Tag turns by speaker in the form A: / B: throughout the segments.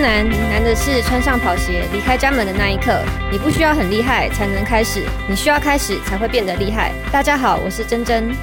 A: 难难的是穿上跑鞋离开家门的那一刻。你不需要很厉害才能开始，你需要开始才会变得厉害。大家好，我是珍珍。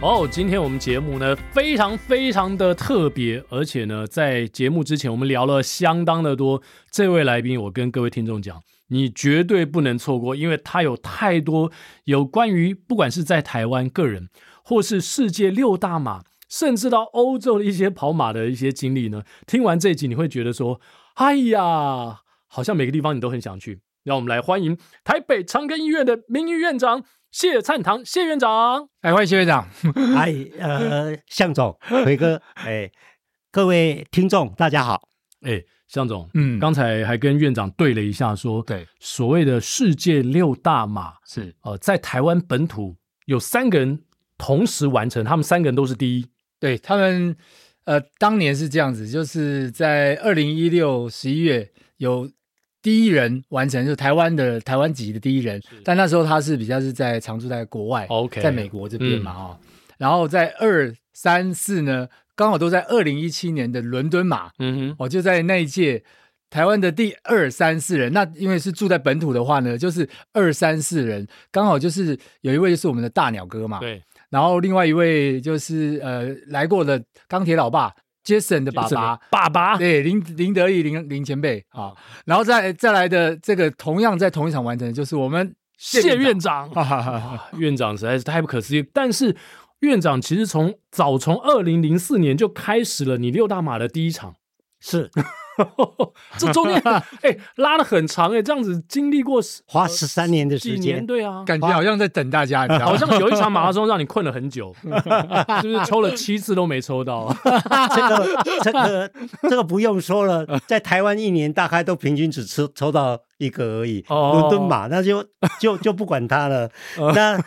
B: 哦，今天我们节目呢非常非常的特别，而且呢在节目之前我们聊了相当的多。这位来宾，我跟各位听众讲，你绝对不能错过，因为他有太多有关于不管是在台湾个人，或是世界六大马。甚至到欧洲的一些跑马的一些经历呢，听完这一集你会觉得说，哎呀，好像每个地方你都很想去。让我们来欢迎台北长庚医院的名誉院长谢灿堂谢院长。
C: 哎，欢迎谢院长。
D: 哎，呃，向总，奎哥，哎，各位听众大家好。
B: 哎，向总，嗯，刚才还跟院长对了一下说，说
C: 对，
B: 所谓的世界六大马
C: 是
B: 呃，在台湾本土有三个人同时完成，他们三个人都是第一。
C: 对他们，呃，当年是这样子，就是在二零一六十一月有第一人完成，就台湾的台湾籍的第一人，但那时候他是比较是在常住在国外
B: ，OK，
C: 在美国这边嘛，哈、嗯，然后在二三四呢，刚好都在二零一七年的伦敦马，嗯哼，我就在那一届台湾的第二三四人，那因为是住在本土的话呢，就是二三四人，刚好就是有一位就是我们的大鸟哥嘛，
B: 对。
C: 然后另外一位就是呃来过的钢铁老爸 Jason 的爸爸。
B: 爸爸，
C: 对林林德义林林前辈啊，然后再再来的这个同样在同一场完成的就是我们
B: 谢院长，院长实在是太不可思议。但是院长其实从早从二零零四年就开始了你六大马的第一场，
D: 是。
B: 这中间 哎、欸、拉的很长哎、欸，这样子经历过
D: 花十三年的时间，
B: 对啊，
C: 感觉好像在等大家，你知道
B: 好像有一场马拉松让你困了很久，是不是抽了七次都没抽到？
D: 这个这个这个不用说了，在台湾一年大概都平均只抽抽到一个而已。伦敦马那就就就不管它了。那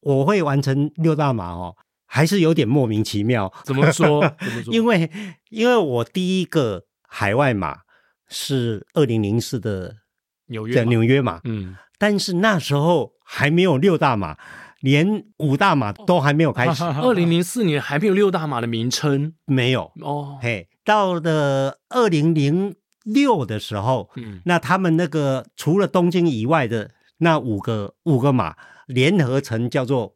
D: 我会完成六大马哦，还是有点莫名其妙。
B: 怎么说？怎么说？
D: 因为因为我第一个。海外马是二零零四的纽约纽约马，嗯，但是那时候还没有六大马，连五大马都还没有开始。
B: 二零零四年还没有六大马的名称，
D: 没有。哦。嘿，到了二零零六的时候，嗯，那他们那个除了东京以外的那五个五个马联合成叫做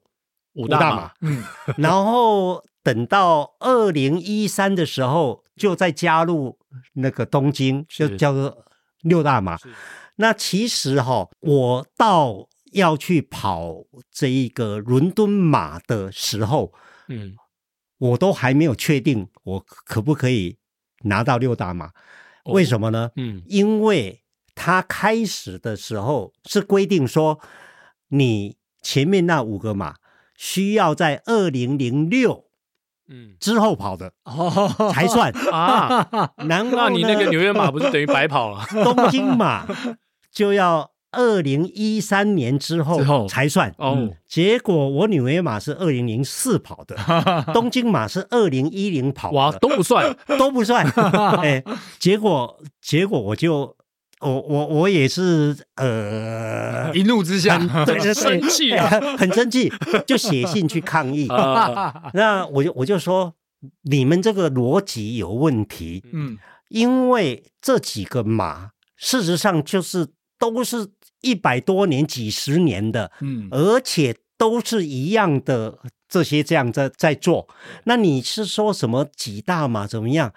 D: 五大马，嗯，然后等到二零一三的时候，就再加入。那个东京就叫做六大马，那其实哈，我到要去跑这一个伦敦马的时候，嗯，我都还没有确定我可不可以拿到六大马，为什么呢？嗯，因为他开始的时候是规定说，你前面那五个马需要在二零零六。嗯，之后跑的哦才算 啊。然后
B: 你那个纽约马不是等于白跑了？
D: 东京马就要二零一三年之后才算哦。结果我纽约马是二零零四跑的，东京马是二零一零跑的，
B: 哇，都不算，
D: 都不算。哎，结果结果我就。我我我也是，呃，
C: 一怒之下，
D: 对对 对，
B: 生气啊，
D: 很生气，就写信去抗议。那我就我就说，你们这个逻辑有问题。嗯，因为这几个马，事实上就是都是一百多年、几十年的，嗯，而且都是一样的这些这样在在做。那你是说什么几大马怎么样？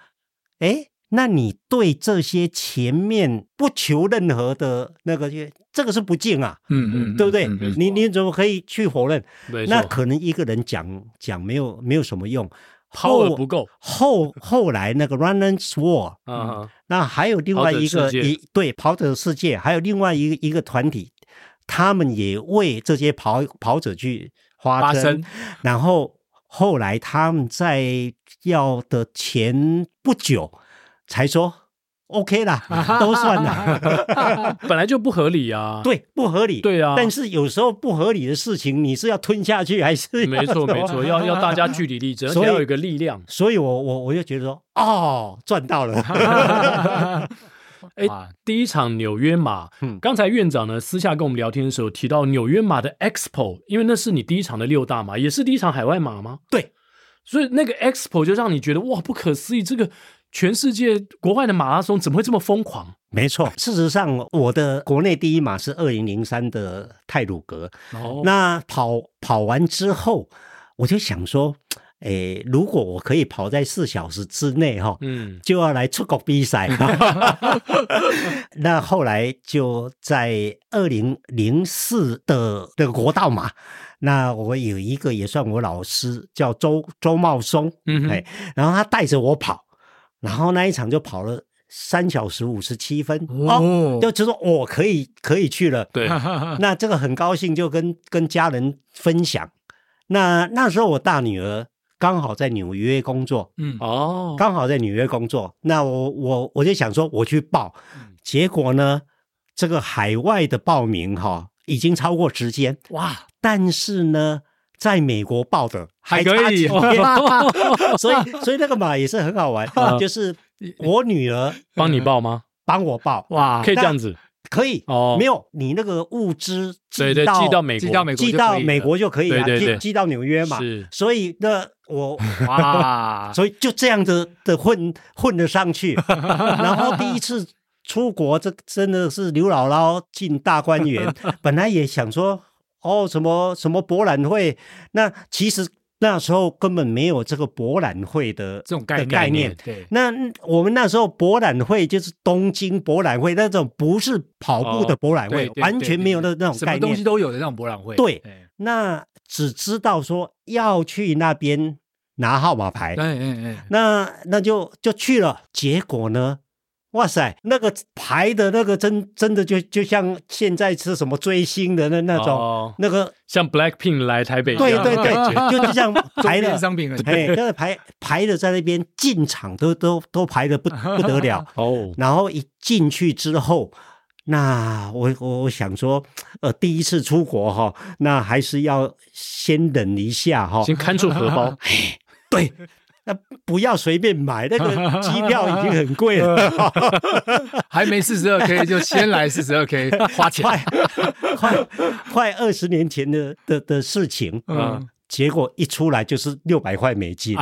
D: 哎。那你对这些前面不求任何的那个，这个是不敬啊，
C: 嗯嗯，
D: 对不对？
C: 嗯、
D: 你你怎么可以去否
B: 认？
D: 那可能一个人讲讲没有没有什么用
B: ，power 不够。
D: 后后来那个 Runner's World
B: 啊，
D: 那还有另外一个一对跑者世界，还有另外一个一个团体，他们也为这些跑跑者去发声，然后后来他们在要的前不久。才说 OK 啦，都算了，
B: 本来就不合理啊。
D: 对，不合理。
B: 对啊，
D: 但是有时候不合理的事情，你是要吞下去还是？
B: 没错，没错，要要大家据理力争，所以要有一个力量。
D: 所以我我我就觉得说，哦，赚到了。
B: 哎，第一场纽约马，刚才院长呢私下跟我们聊天的时候提到纽约马的 Expo，因为那是你第一场的六大马，也是第一场海外马吗？
D: 对，
B: 所以那个 Expo 就让你觉得哇，不可思议，这个。全世界国外的马拉松怎么会这么疯狂？
D: 没错，事实上，我的国内第一马是二零零三的泰鲁格。哦，那跑跑完之后，我就想说，诶，如果我可以跑在四小时之内，哈，嗯，就要来出国比赛。那后来就在二零零四的这个国道马，那我有一个也算我老师，叫周周茂松，嗯，哎，然后他带着我跑。然后那一场就跑了三小时五十七分。哦，就就说我可以可以去了。对，那这个很高兴，就跟跟家人分享。那那时候我大女儿刚好在纽约工作，嗯。哦，刚好在纽约工作。那我我我就想说我去报，结果呢，这个海外的报名哈、哦、已经超过时间。哇，但是呢。在美国报的还可以，所以所以那个马也是很好玩，就是我女儿
B: 帮你报吗？
D: 帮我报。
B: 哇，可以这样子，
D: 可以。哦，没有你那个物资
B: 寄到寄到美国，寄到美国
D: 寄到美国就可以了，寄寄到纽约嘛，是，所以那我哇，所以就这样子的混混了上去，然后第一次出国，这真的是刘姥姥进大观园，本来也想说。哦，什么什么博览会？那其实那时候根本没有这个博览会的
C: 这种概念。
D: 对，那我们那时候博览会就是东京博览会那种，不是跑步的博览会，哦、完全没有那那种概念。
C: 什么东西都有的那种博览会。
D: 对，那只知道说要去那边拿号码牌。哎哎哎，那那就就去了，结果呢？哇塞，那个排的那个真真的就就像现在是什么追星的那那种、哦、那个
B: 像 Blackpink 来台北一样，
D: 对对对，就就像排的
C: 商品，
D: 哎，就是排排的在那边进场都都都排的不不得了。哦。然后一进去之后，那我我我想说，呃，第一次出国哈，那还是要先忍一下哈，
B: 先看住荷包，
D: 对。那不要随便买，那个 机票已经很贵了，
C: 还没四十二 K 就先来四十二 K，花钱，
D: 快快快二十年前的的的事情，嗯，结果一出来就是六百块美金。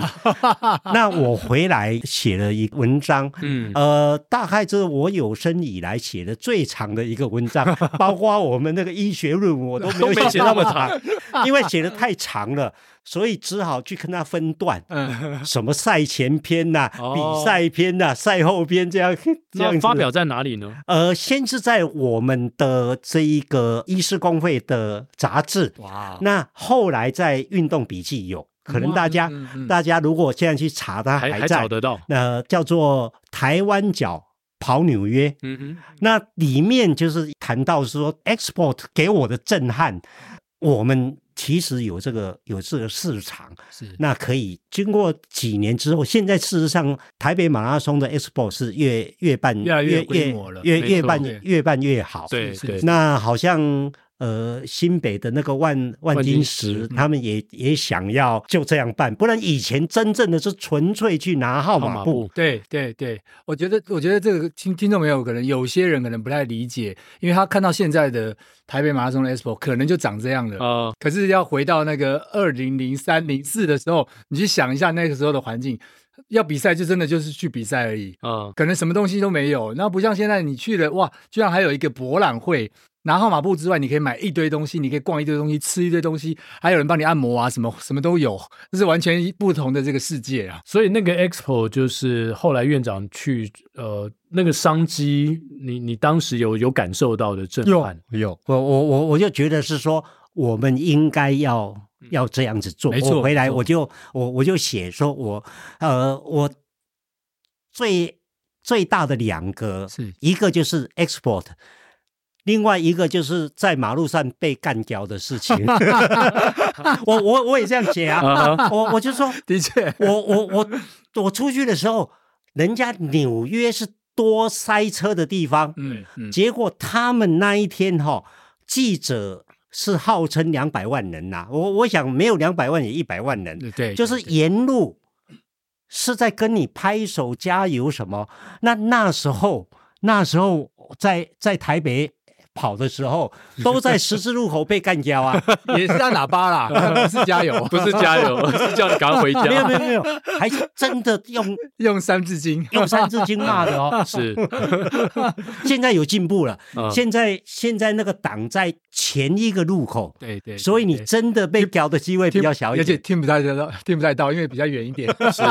D: 那我回来写了一文章，嗯，呃，大概这是我有生以来写的最长的一个文章，包括我们那个医学论文我都没有写那么长，因为写的太长了。所以只好去跟他分段，嗯，什么赛前篇呐、啊，哦、比赛篇呐、啊，赛后篇这样 这样
B: 发表在哪里呢？
D: 呃，先是在我们的这一个医师公会的杂志，哇，那后来在运动笔记有，可能大家、嗯嗯、大家如果现在去查，它还在还找
B: 得到，
D: 呃，叫做台湾脚跑纽约，嗯哼，那里面就是谈到说，Export 给我的震撼，我们。其实有这个有这个市场，是那可以经过几年之后，现在事实上台北马拉松的 Expo 是越越办
C: 越来越规模了，
D: 越越办越办越好。
B: 对对，
D: 那好像。呃，新北的那个万万金石，他们也也想要就这样办，不然以前真正的是纯粹去拿号码布。
C: 对对对，我觉得我觉得这个听听众朋友可能有些人可能不太理解，因为他看到现在的台北马拉松的 Expo 可能就长这样了啊。可是要回到那个二零零三零四的时候，你去想一下那个时候的环境，要比赛就真的就是去比赛而已啊，可能什么东西都没有。那不像现在你去了哇，居然还有一个博览会。拿号码布之外，你可以买一堆东西，你可以逛一堆东西，吃一堆东西，还有人帮你按摩啊，什么什么都有，这是完全不同的这个世界啊。
B: 所以那个 Expo 就是后来院长去呃那个商机，你你当时有有感受到的震撼？
D: 有，有我我我我就觉得是说，我们应该要要这样子做。我回来我就我我就写说我呃我最最大的两个是。一个就是 export。另外一个就是在马路上被干掉的事情，我我我也这样写啊，我我就说，
C: 的确，
D: 我我我我出去的时候，人家纽约是多塞车的地方，嗯，嗯。结果他们那一天哈、哦，记者是号称两百万人呐、啊，我我想没有两百万也一百万人，
C: 对，
D: 就是沿路是在跟你拍手加油什么，那那时候那时候在在台北。跑的时候 都在十字路口被干掉啊，
C: 也是按喇叭啦，不是加油，
B: 不是加油，是叫你赶快回家。
D: 没有没有没有，还是真的用
C: 用三字经，
D: 用三字经骂的哦。
B: 是，
D: 现在有进步了。现在现在那个挡在前一个路口，
C: 对对，
D: 所以你真的被屌的机会比较小一点，
C: 而且听不太到，听不太到，因为比较远一点。
B: 是，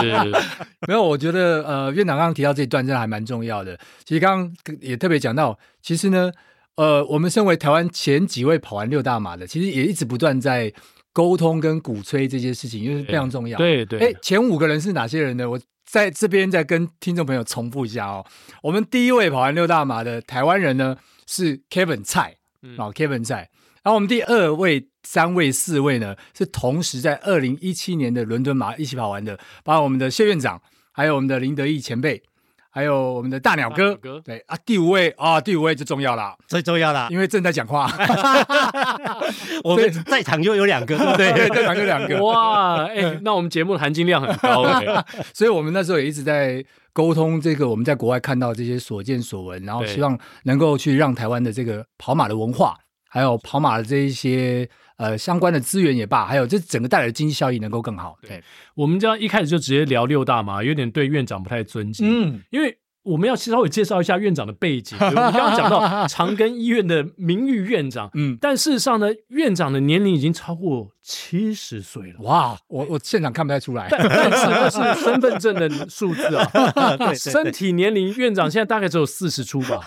C: 没有，我觉得呃，院长刚刚提到这一段真的还蛮重要的。其实刚刚也特别讲到，其实呢。呃，我们身为台湾前几位跑完六大马的，其实也一直不断在沟通跟鼓吹这些事情，因为非常重要。
B: 对对，
C: 哎，前五个人是哪些人呢？我在这边再跟听众朋友重复一下哦。我们第一位跑完六大马的台湾人呢是 Kevin 蔡，啊 Kevin 蔡。然后我们第二位、三位、四位呢是同时在二零一七年的伦敦马一起跑完的，包括我们的谢院长，还有我们的林德义前辈。还有我们的大鸟哥，哥。对啊，第五位啊，第五位就重要了，
D: 最重要了，
C: 因为正在讲话，
D: 我们在场就有两个，
C: 对，在场就两个，
B: 哇，哎、欸，那我们节目的含金量很高，
C: 所以我们那时候也一直在沟通这个我们在国外看到这些所见所闻，然后希望能够去让台湾的这个跑马的文化，还有跑马的这一些。呃，相关的资源也罢，还有这整个带来的经济效益能够更好。对，
B: 我们这样一开始就直接聊六大嘛，有点对院长不太尊敬。嗯，因为。我们要稍微介绍一下院长的背景。我们刚刚讲到长庚医院的名誉院长，嗯，但事实上呢，院长的年龄已经超过七十岁了。
C: 哇，我我现场看不太出来，
B: 但是那是身份证的数字啊。对，身体年龄，院长现在大概只有四十出吧。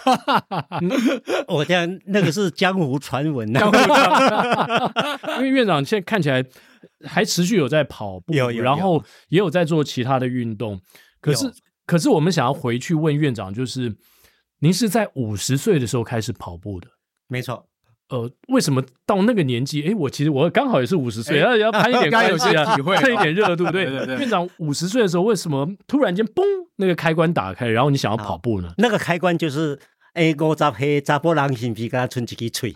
D: 我这样那个是江湖传闻
B: 呐，因为院长现在看起来还持续有在跑步，有，然后也有在做其他的运动，可是。可是我们想要回去问院长，就是您是在五十岁的时候开始跑步的？
D: 没错。
B: 呃，为什么到那个年纪？哎，我其实我刚好也是五十岁，要要攀一点 关系啊，蹭一点热度，对对对。院长五十岁的时候，为什么突然间嘣，那个开关打开，然后你想要跑步呢？
D: 那个开关就是哎，我扎黑扎波浪心皮跟他吹几个吹。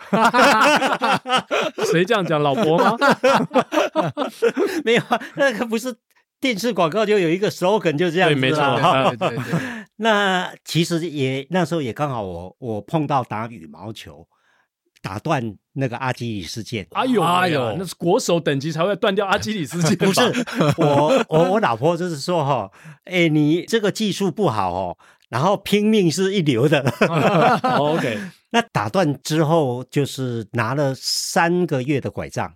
B: 谁这样讲？老婆吗？
D: 没有，那个不是。电视广告就有一个 slogan，就这样子。对，没错。对对对。那其实也那时候也刚好我我碰到打羽毛球，打断那个阿基里斯腱。
B: 哎呦哎呦，那是国手等级才会断掉阿基里斯腱。
D: 不是，我我我老婆就是说哈，哎，你这个技术不好哦，然后拼命是一流的。
B: OK，
D: 那打断之后就是拿了三个月的拐杖，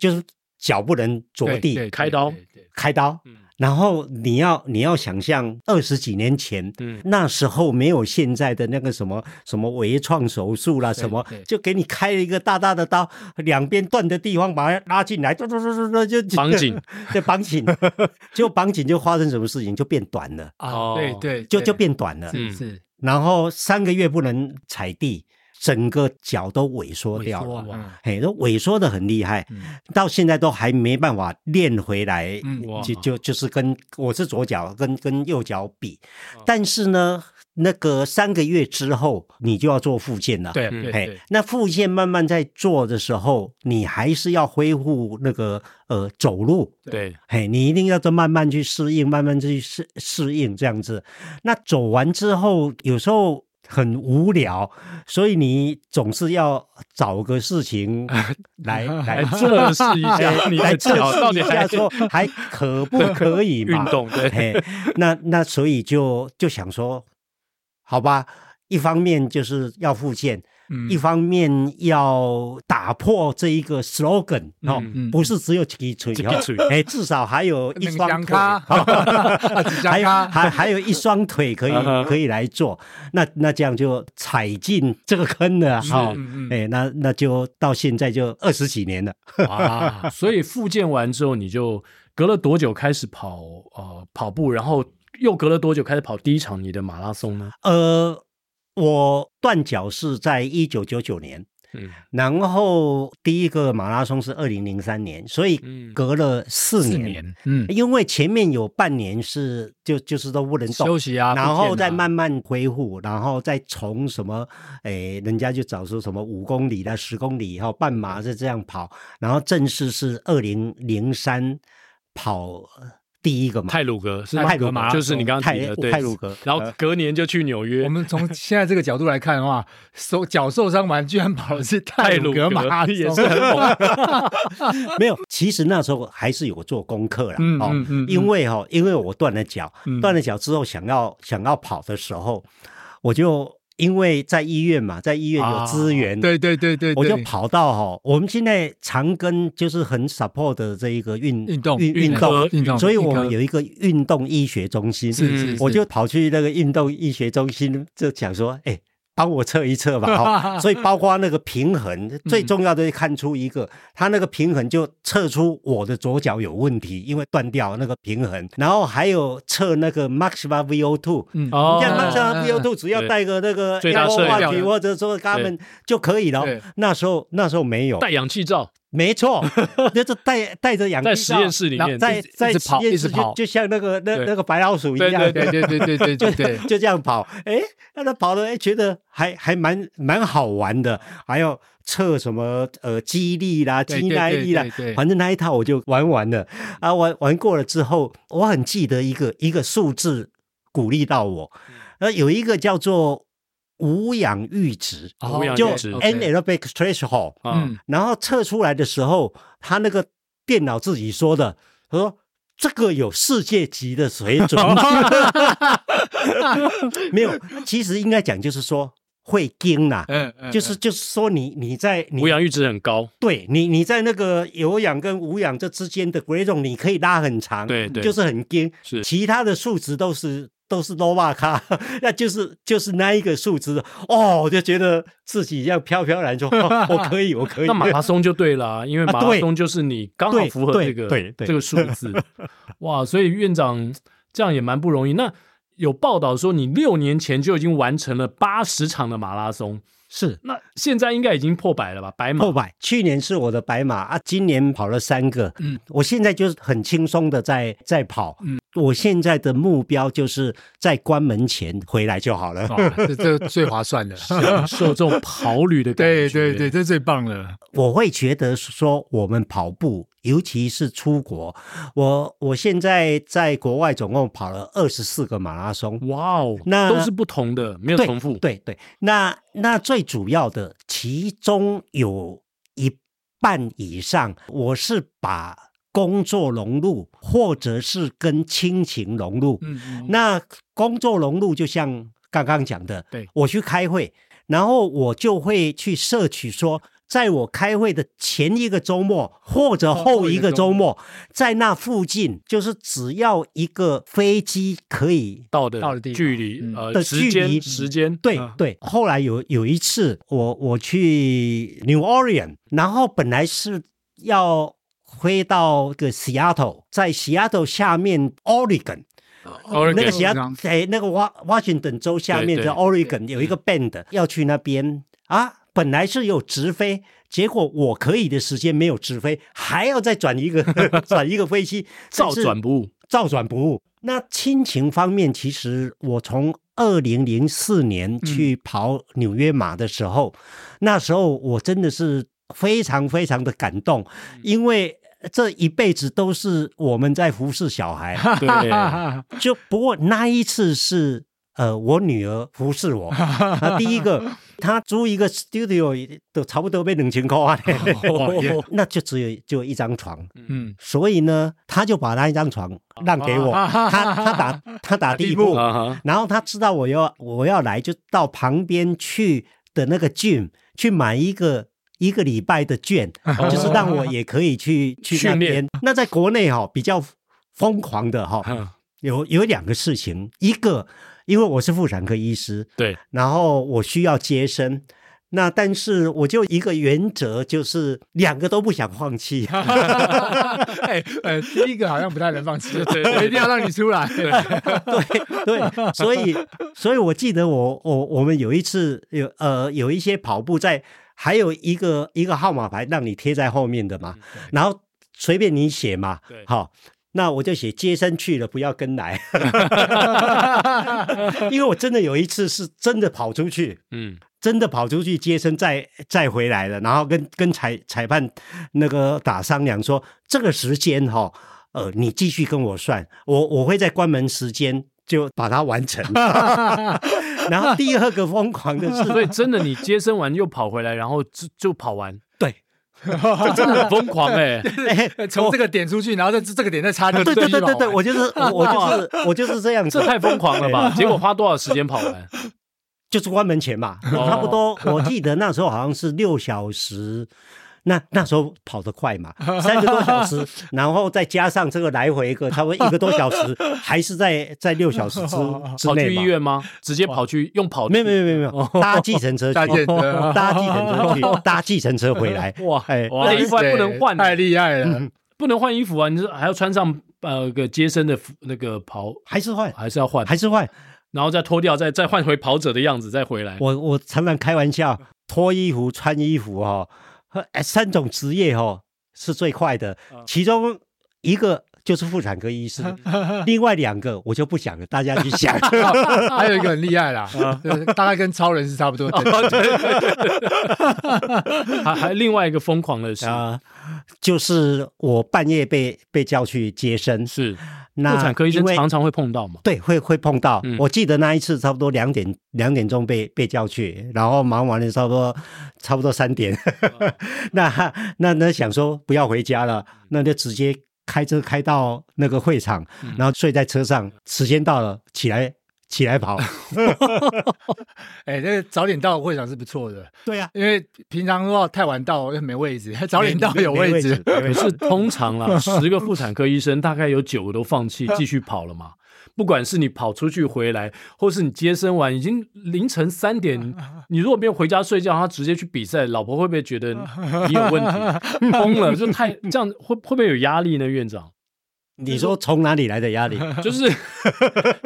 D: 就是。脚不能着地，
B: 开刀，
D: 开刀。然后你要你要想象二十几年前，那时候没有现在的那个什么什么微创手术啦，什么就给你开了一个大大的刀，两边断的地方把它拉进来，就就绑
B: 紧，
D: 就绑紧，就绑紧就发生什么事情就变短了。
C: 哦，对对，
D: 就就变短了，
C: 是是。
D: 然后三个月不能踩地。整个脚都萎缩掉了，嘿，都萎缩的很厉害，嗯、到现在都还没办法练回来，嗯、就就就是跟我是左脚跟跟右脚比，哦、但是呢，那个三个月之后你就要做复健了，
C: 对，对，
D: 嘿，那复健慢慢在做的时候，你还是要恢复那个呃走路，
B: 对，
D: 嘿，你一定要再慢慢去适应，慢慢去适适应这样子，那走完之后有时候。很无聊，所以你总是要找个事情 来来
B: 测试一下，你来测试一下，
D: 说还可不可以嘛？
B: 运动对，
D: 那那所以就就想说，好吧，一方面就是要复健，一方面要打破这一个 slogan 哦，不是只有几个锤哦，哎，至少还有一双腿，还有还还有一双腿可以可以来做，那那这样就踩进这个坑了哈，哎，那那就到现在就二十几年了，
B: 哇，所以复健完之后，你就隔了多久开始跑呃跑步，然后又隔了多久开始跑第一场你的马拉松呢？
D: 呃。我断脚是在一九九九年，嗯，然后第一个马拉松是二零零三年，所以隔了四年，嗯、年嗯，因为前面有半年是就就是都不能动
C: 休息啊，
D: 然后再慢慢恢复，然后再从什么，哎，人家就找出什么五公里的十公里，以后半马是这样跑，然后正式是二零零三跑。第一个嘛，
B: 泰鲁格是泰鲁阁，就是你刚刚提的对，
D: 太鲁格。
B: 然后隔年就去纽约。
C: 我们从现在这个角度来看的话，手脚受伤完，居然跑的是泰鲁格马拉松，也是很猛。
D: 没有，其实那时候还是有做功课了哦，因为哈，因为我断了脚，断了脚之后想要想要跑的时候，我就。因为在医院嘛，在医院有资源，
C: 对对对对，
D: 我就跑到哈，我们现在长庚就是很 support 的这一个运
C: 运动
D: 运运动。运动，所以我们有一个运动医学中心，是是，我就跑去那个运动医学中心，就讲说，哎。帮我测一测吧，所以包括那个平衡，最重要的是看出一个，他那个平衡就测出我的左脚有问题，因为断掉那个平衡，然后还有测那个 maximum VO2，嗯，像 maximum VO2 只要带个那个氧化体或者说他们就可以了。那时候那时候没有。
B: 带氧气罩。
D: 没错，就是带带着氧气，
B: 在实验室里面，
D: 在在实验室就就像那个那那个白老鼠一样，
C: 对对对对对，对
D: 就这样跑。哎，那他跑了哎，觉得还还蛮蛮好玩的。还有测什么呃肌力啦、肌耐力啦，反正那一套我就玩完了。啊，玩玩过了之后，我很记得一个一个数字鼓励到我。呃，有一个叫做。无氧阈值，就 anaerobic threshold，嗯，然后测出来的时候，他那个电脑自己说的，他说这个有世界级的水准，没有，其实应该讲就是说会惊呐，嗯，就是就是说你你在
B: 无氧阈值很高，
D: 对你你在那个有氧跟无氧这之间的 gradient 你可以拉很长，对对，就是很惊，是。其他的数值都是。都是 nova 卡，那就是就是那一个数字哦，我就觉得自己这样飘飘然说，哦，我可以，我可以。
B: 那马拉松就对了，因为马拉松就是你刚好符合这个对这个数字。哇，所以院长这样也蛮不容易。那有报道说你六年前就已经完成了八十场的马拉松。
D: 是，
B: 那现在应该已经破百了吧？白马？
D: 破百，去年是我的白马啊，今年跑了三个，嗯，我现在就是很轻松的在在跑，嗯，我现在的目标就是在关门前回来就好了，
C: 这这最划算的，
B: 享受这种跑旅的感觉，
C: 对对对，这最棒了。
D: 我会觉得说我们跑步。尤其是出国，我我现在在国外总共跑了二十四个马拉松，
B: 哇哦，那都是不同的，没有重复。
D: 对对，对，那那最主要的，其中有一半以上，我是把工作融入，或者是跟亲情融入。嗯嗯。那工作融入，就像刚刚讲的，对，我去开会，然后我就会去摄取说。在我开会的前一个周末或者后一个周末，在那附近，就是只要一个飞机可以
B: 到的距离，呃，的距离时间，
D: 对对。后来有有一次，我我去 New Orleans，然后本来是要飞到个 Seattle，在 Seattle 下面 Oregon，那个 Seattle 在那个华华盛顿州下面的 Oregon 有一个 band 要去那边。啊。本来是有直飞，结果我可以的时间没有直飞，还要再转一个 转一个飞机，
B: 照转不误，
D: 照转不误。那亲情方面，其实我从二零零四年去跑纽约马的时候，嗯、那时候我真的是非常非常的感动，因为这一辈子都是我们在服侍小孩。
B: 对，
D: 就不过那一次是。呃，我女儿服侍我。那第一个，她租一个 studio 都差不多被两千块啊，那就只有就一张床。嗯，所以呢，她就把那一张床让给我。她她打她打地铺，然后她知道我要我要来，就到旁边去的那个 gym 去买一个一个礼拜的券，就是让我也可以去去那边。那在国内哈比较疯狂的哈，有有两个事情，一个因为我是妇产科医师，
B: 对，
D: 然后我需要接生。那但是我就一个原则，就是两个都不想放弃。
C: 哎，呃，第一个好像不太能放弃，对，一定要让你出来。对
D: 对对，所以所以我记得我我我们有一次有呃有一些跑步在，还有一个一个号码牌让你贴在后面的嘛，然后随便你写嘛，好，那我就写接生去了，不要跟来。因为我真的有一次是真的跑出去，嗯。真的跑出去接生，再再回来了，然后跟跟裁裁判那个打商量说，这个时间哈，呃，你继续跟我算，我我会在关门时间就把它完成。然后第二个疯狂的是，
B: 所以真的你接生完又跑回来，然后就就跑完，
D: 对，
B: 真的很疯狂哎、
C: 欸，从这个点出去，然后在这个点再插进去，
D: 对对对对对，我就是我就是我就是这样子，
B: 这太疯狂了吧？结果花多少时间跑完？
D: 就是关门前吧，差不多。我记得那时候好像是六小时，那那时候跑得快嘛，三个多小时，然后再加上这个来回一个，差不多一个多小时，还是在在六小时之 之内。
B: 跑去医院吗？直接跑去用跑？
D: 没有没有没有没有，搭计程车去，搭计程车去，搭计程车回来。
B: 哇，哎，那衣服还不能换，
C: 太厉害了，
B: 不能换衣服啊！你说还要穿上呃个接生的服那个袍，
D: 还是换？
B: 还是要换？
D: 还是换？
B: 然后再脱掉，再再换回跑者的样子，再回来。
D: 我我常常开玩笑，脱衣服、穿衣服哈、哦，三种职业哈、哦、是最快的。其中一个就是妇产科医师，另外两个我就不想了，大家去想。
C: 还有一个很厉害啦，大概跟超人是差不多的。
B: 还还另外一个疯狂的事啊，
D: 就是我半夜被被叫去接生是。
B: 妇产科医生常常会碰到嘛？
D: 对，会会碰到。嗯、我记得那一次差不多两点两点钟被被叫去，然后忙完了差不多差不多三点，哦、那那那想说不要回家了，那就直接开车开到那个会场，嗯、然后睡在车上，时间到了起来。起来跑，
C: 哎、欸，这个早点到会场是不错的。
D: 对呀、啊，
C: 因为平常的话太晚到又没位置，早点到有位置。
B: 可是通常啦，十个妇产科医生大概有九个都放弃继续跑了嘛。不管是你跑出去回来，或是你接生完已经凌晨三点，你如果没有回家睡觉，他直接去比赛，老婆会不会觉得你有问题？疯了，就太这样会会不会有压力呢？院长？
D: 你说从哪里来的压力？
B: 就是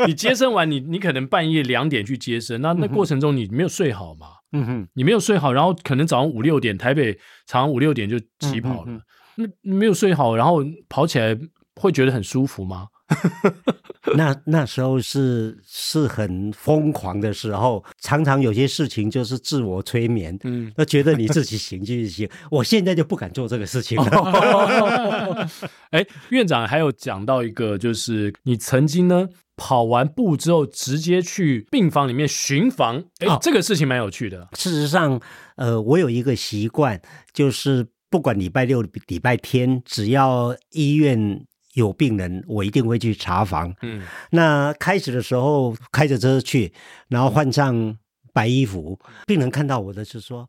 B: 你接生完，你你可能半夜两点去接生，那那过程中你没有睡好嘛？嗯哼，你没有睡好，然后可能早上五六点，台北早上五六点就起跑了，那没有睡好，然后跑起来会觉得很舒服吗？
D: 那那时候是是很疯狂的时候，常常有些事情就是自我催眠，嗯，那觉得你自己行就行。我现在就不敢做这个事情了。
B: 哎，院长还有讲到一个，就是你曾经呢跑完步之后，直接去病房里面巡房，哎，哦，这个事情蛮有趣的。
D: 事实上，呃，我有一个习惯，就是不管礼拜六、礼拜天，只要医院。有病人，我一定会去查房。嗯，那开始的时候开着车去，然后换上白衣服，病人看到我的是说，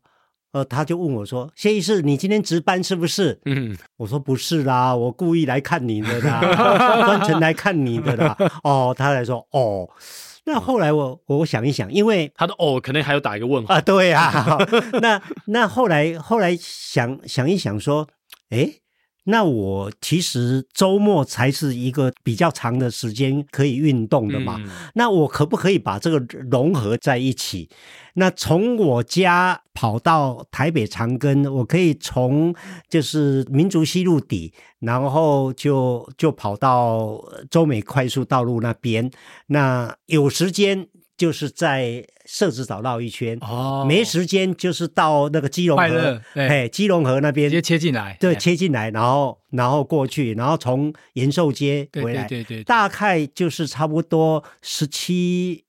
D: 呃，他就问我说：“谢医师，你今天值班是不是？”嗯，我说不是啦，我故意来看你的啦，专程来看你的啦。哦，他来说哦，那后来我我想一想，因为
B: 他的哦，可能还要打一个问号
D: 啊，对啊。那那后来后来想想一想说，诶那我其实周末才是一个比较长的时间可以运动的嘛。嗯、那我可不可以把这个融合在一起？那从我家跑到台北长庚，我可以从就是民族西路底，然后就就跑到中美快速道路那边。那有时间。就是在社子岛绕一圈，哦，没时间就是到那个基隆河，哎，基隆河那边
C: 直接切进来，
D: 对，切进来，然后然后过去，然后从延寿街回来，对对对，大概就是差不多十七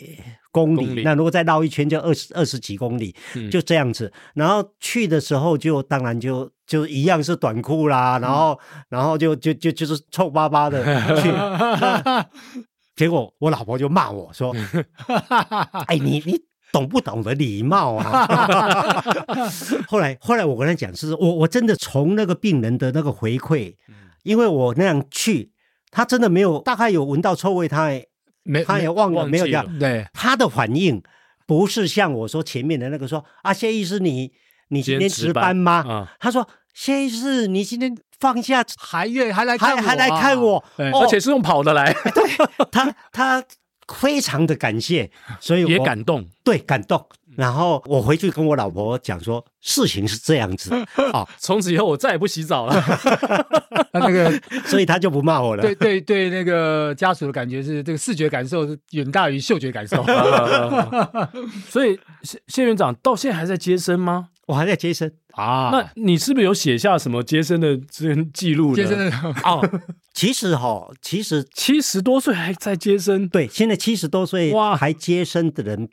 D: 公里。那如果再绕一圈，就二十二十几公里，就这样子。然后去的时候就当然就就一样是短裤啦，然后然后就就就就是臭巴巴的去。结果我老婆就骂我说：“ 哎，你你懂不懂得礼貌啊？后来后来我跟他讲，是我我真的从那个病人的那个回馈，因为我那样去，他真的没有，大概有闻到臭味，他也没他也忘了没有讲，
C: 对。
D: 他的反应不是像我说前面的那个说啊，谢医师你你今天值班吗？
B: 嗯、
D: 他说谢医师你今天放下
C: 还愿还来看
D: 还还来看我，
B: 哦、而且是用跑的来，
D: 对 他他非常的感谢，所以我
B: 也感动，
D: 对感动。然后我回去跟我老婆讲说，事情是这样子 啊，
B: 从此以后我再也不洗澡了。
C: 那个，
D: 所以他就不骂我了。
C: 对对对，那个家属的感觉是，这个视觉感受是远大于嗅觉感受。
B: 所以谢谢院长到现在还在接生吗？
D: 我还在接生
B: 啊。那你是不是有写下什么接生的这记录呢？
C: 接生的
D: 哦，其实哈，其实
B: 七十多岁还在接生，
D: 对，现在七十多岁哇。还接生的人。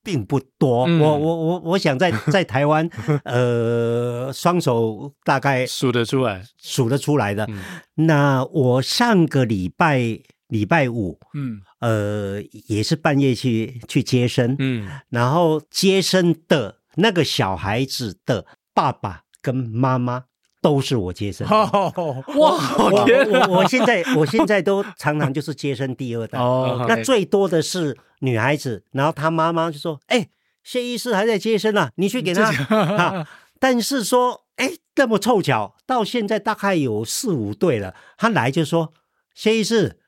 D: 并不多，嗯、我我我我想在 在台湾，呃，双手大概
B: 数得出来，
D: 数得出来的。嗯、那我上个礼拜礼拜五，嗯，呃，也是半夜去去接生，嗯，然后接生的那个小孩子的爸爸跟妈妈。都是我接生，
B: 哇！
D: 我天我我现在我现在都常常就是接生第二代哦。那最多的是女孩子，然后她妈妈就说：“哎，谢医师还在接生啊，你去给他。”但是说：“哎，这么凑巧，到现在大概有四五对了。”他来就说：“谢医师，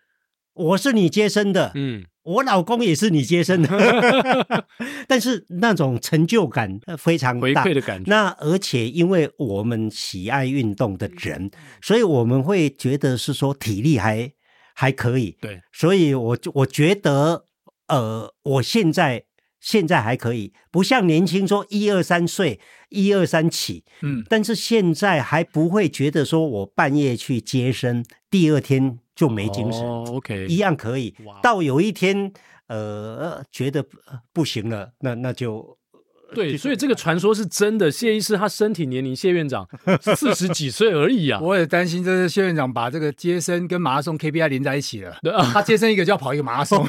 D: 我是你接生的。”嗯。我老公也是你接生的，但是那种成就感非常大，
B: 回馈的感觉。
D: 那而且因为我们喜爱运动的人，所以我们会觉得是说体力还还可以。
B: 对，
D: 所以我我觉得，呃，我现在现在还可以，不像年轻说一二三岁一二三起，嗯，但是现在还不会觉得说我半夜去接生，第二天。就没精神，
B: 哦，OK，
D: 一样可以。到有一天，呃，觉得不行了，那那就
B: 对。所以这个传说是真的。谢医师他身体年龄，谢院长 四十几岁而已啊。
C: 我也担心，这是谢院长把这个接生跟马拉松 KPI 连在一起了。他接生一个就要跑一个马拉松。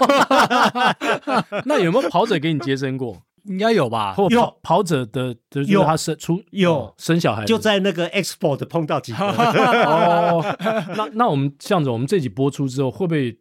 B: 那有没有跑者给你接生过？
C: 应该有吧？
B: 或跑跑者的，就是他生出有生小孩，
D: 就在那个 export 碰到几个。
B: 哦，那那我们这样子，我们这集播出之后，会不会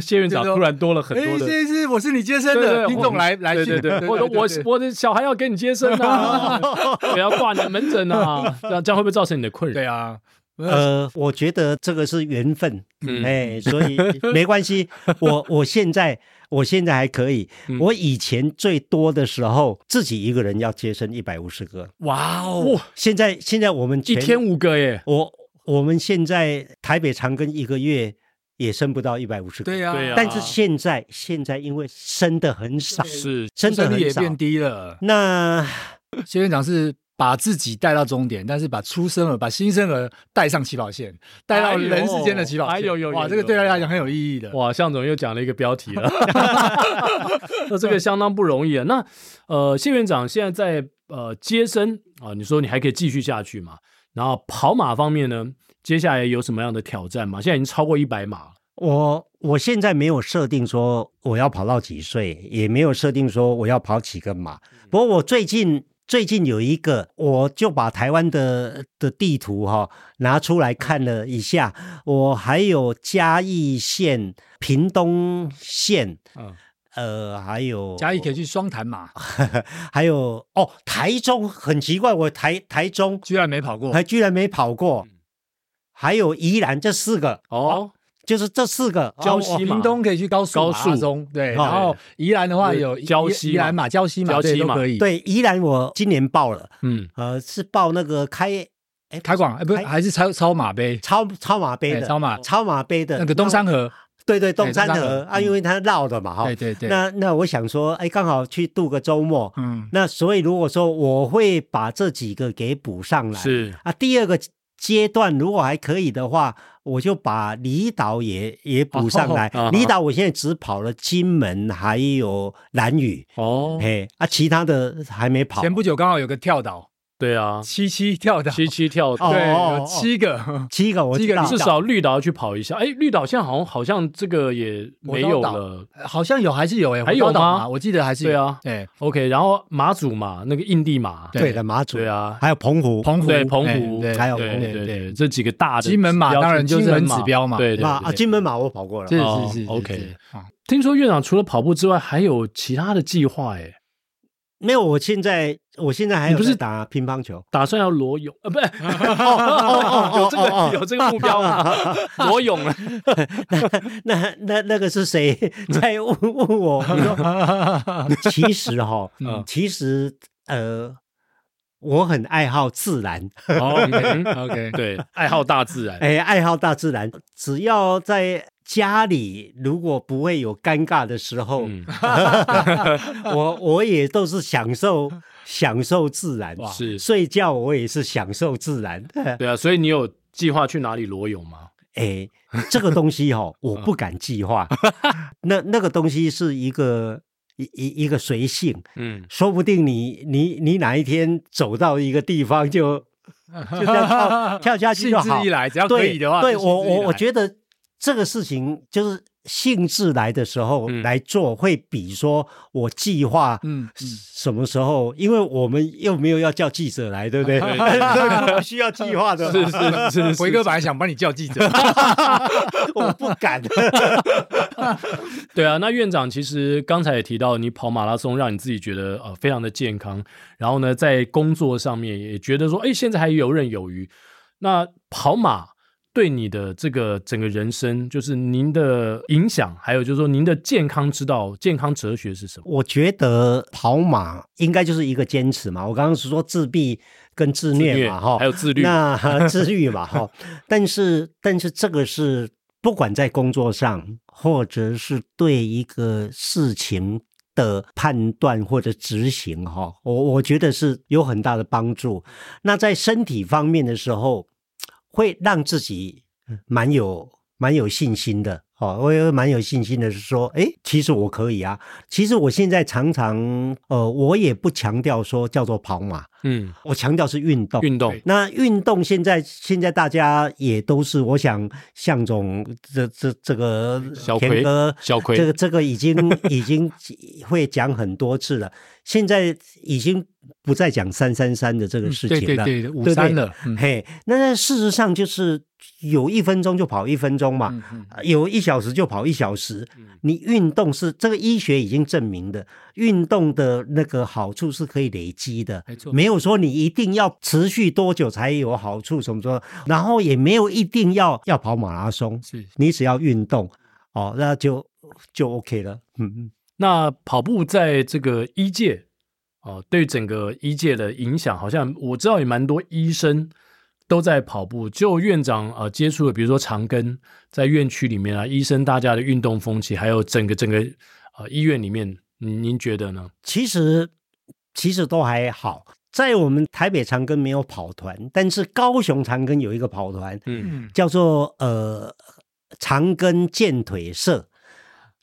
B: 谢院长突然多了很多的？
C: 谢医师，我是你接生的，听众来来
B: 对对对，我我我的小孩要给你接生啊，我要挂你的门诊啊，这样这样会不会造成你的困扰？
C: 对啊。
D: 呃，我觉得这个是缘分，嗯、哎，所以没关系。我 我现在我现在还可以。嗯、我以前最多的时候，自己一个人要接生一百五十个。
B: 哇哦！
D: 现在现在我们
B: 一天五个耶。
D: 我我们现在台北长庚一个月也生不到一百五十个。
C: 对呀、啊，
D: 但是现在现在因为生的很少，
B: 是
D: 生的
C: 也变低了。
D: 那
C: 谢院长是。把自己带到终点，但是把出生儿、把新生儿带上起跑线，带到人世间的起跑线。哎呦呦，哇，这个对他来讲很有意义的。
B: 哇，向总又讲了一个标题了，那这个相当不容易啊。那呃，谢院长现在在呃接生啊，你说你还可以继续下去嘛？然后跑马方面呢，接下来有什么样的挑战吗？现在已经超过一百马。
D: 我我现在没有设定说我要跑到几岁，也没有设定说我要跑几个马。不过我最近。最近有一个，我就把台湾的的地图哈、哦、拿出来看了一下，我还有嘉义县、屏东县，嗯，呃，还有
C: 嘉义可以去双潭嘛，
D: 还有哦，台中很奇怪，我台台中
C: 居然没跑过，
D: 还居然没跑过，还有宜兰这四个。哦。哦就是这四个，
C: 礁溪、屏东可以去高速马拉松，对，然后宜兰的话有礁溪、宜兰马、礁溪马，这都可以。
D: 对，宜兰我今年报了，嗯，呃，是报那个开，
C: 哎，开广，哎，不是，还是超超马杯，
D: 超超马杯的，
C: 超马。
D: 超马杯的。
C: 那个东山河，
D: 对对，东山河。啊，因为它绕的嘛，哈，
C: 对对对。
D: 那那我想说，哎，刚好去度个周末，嗯，那所以如果说我会把这几个给补上来，
B: 是。啊，
D: 第二个阶段如果还可以的话。我就把离岛也也补上来。离岛我现在只跑了金门，还有兰屿。哦，嘿，啊，其他的还没跑。
C: 前不久刚好有个跳岛，
B: 对啊，
C: 七七跳的，
B: 七七跳，
C: 对，有七个，
D: 七个，我记得
B: 至少绿岛要去跑一下。哎，绿岛现在好像好像这个也没有了，
C: 好像有还是有哎，
B: 还有吗？
C: 我记得还是
B: 对啊，
C: 对
B: ，OK。然后马祖嘛，那个印地马，
D: 对。的马祖，
B: 对啊，
D: 还有澎湖，
C: 澎湖，
B: 对澎湖，
D: 还有
B: 对对对，这几个大的
C: 金门马当然就是很指标嘛，
B: 对对
D: 啊，金门马我跑过了，
C: 是是是
B: ，OK。听说院长除了跑步之外，还有其他的计划哎。
D: 没有，我现在我现在还有不是打乒乓球，
B: 打算要裸泳啊？不是，有这个有这个目标吗？裸泳啊？
D: 那那那个是谁在问问我？你说，其实哈，其实呃，我很爱好自然。
B: OK，对，爱好大自然。
D: 哎，爱好大自然，只要在。家里如果不会有尴尬的时候，嗯、我我也都是享受享受自然。
B: 是
D: 睡觉我也是享受自然。
B: 对啊，所以你有计划去哪里裸泳吗？
D: 哎，这个东西哦，我不敢计划。那那个东西是一个一一一个随性。嗯，说不定你你你哪一天走到一个地方就 就这样跳跳下去就好。
C: 一来，只要可以的话，
D: 对，对我我我觉得。这个事情就是兴致来的时候来做，会比说我计划嗯什么时候，因为我们又没有要叫记者来，对不对？不 需要计划的。
B: 是是是，
C: 辉哥本来想帮你叫记者，
D: 我不敢。
B: 对啊，那院长其实刚才也提到，你跑马拉松让你自己觉得呃非常的健康，然后呢，在工作上面也觉得说，哎，现在还游刃有余。那跑马。对你的这个整个人生，就是您的影响，还有就是说您的健康之道、健康哲学是什么？
D: 我觉得跑马应该就是一个坚持嘛。我刚刚是说自闭跟自虐嘛，哈，
B: 还有自律，
D: 那 自律嘛，哈。但是，但是这个是不管在工作上，或者是对一个事情的判断或者执行，哈，我我觉得是有很大的帮助。那在身体方面的时候。会让自己蛮有蛮有信心的，哦，我也蛮有信心的，是说，哎，其实我可以啊。其实我现在常常，呃，我也不强调说叫做跑马，嗯，我强调是运动，
B: 运动。
D: 那运动现在现在大家也都是，我想向总这这这个田哥，
B: 小葵，
D: 这个这个已经已经会讲很多次了，现在已经。不再讲三三三的这个事情了，
C: 对对对，五三了。
D: 嘿，那事实上就是有一分钟就跑一分钟嘛，有一小时就跑一小时。嗯、你运动是这个医学已经证明的，运动的那个好处是可以累积的，没错，没有说你一定要持续多久才有好处什么说，然后也没有一定要要跑马拉松，是你只要运动哦，那就就 OK 了。嗯嗯，
B: 那跑步在这个医界。哦，对整个医界的影响，好像我知道也蛮多医生都在跑步。就院长呃接触的，比如说长庚在院区里面啊，医生大家的运动风气，还有整个整个呃医院里面，您您觉得呢？
D: 其实其实都还好，在我们台北长庚没有跑团，但是高雄长庚有一个跑团，嗯，叫做呃长庚健腿社。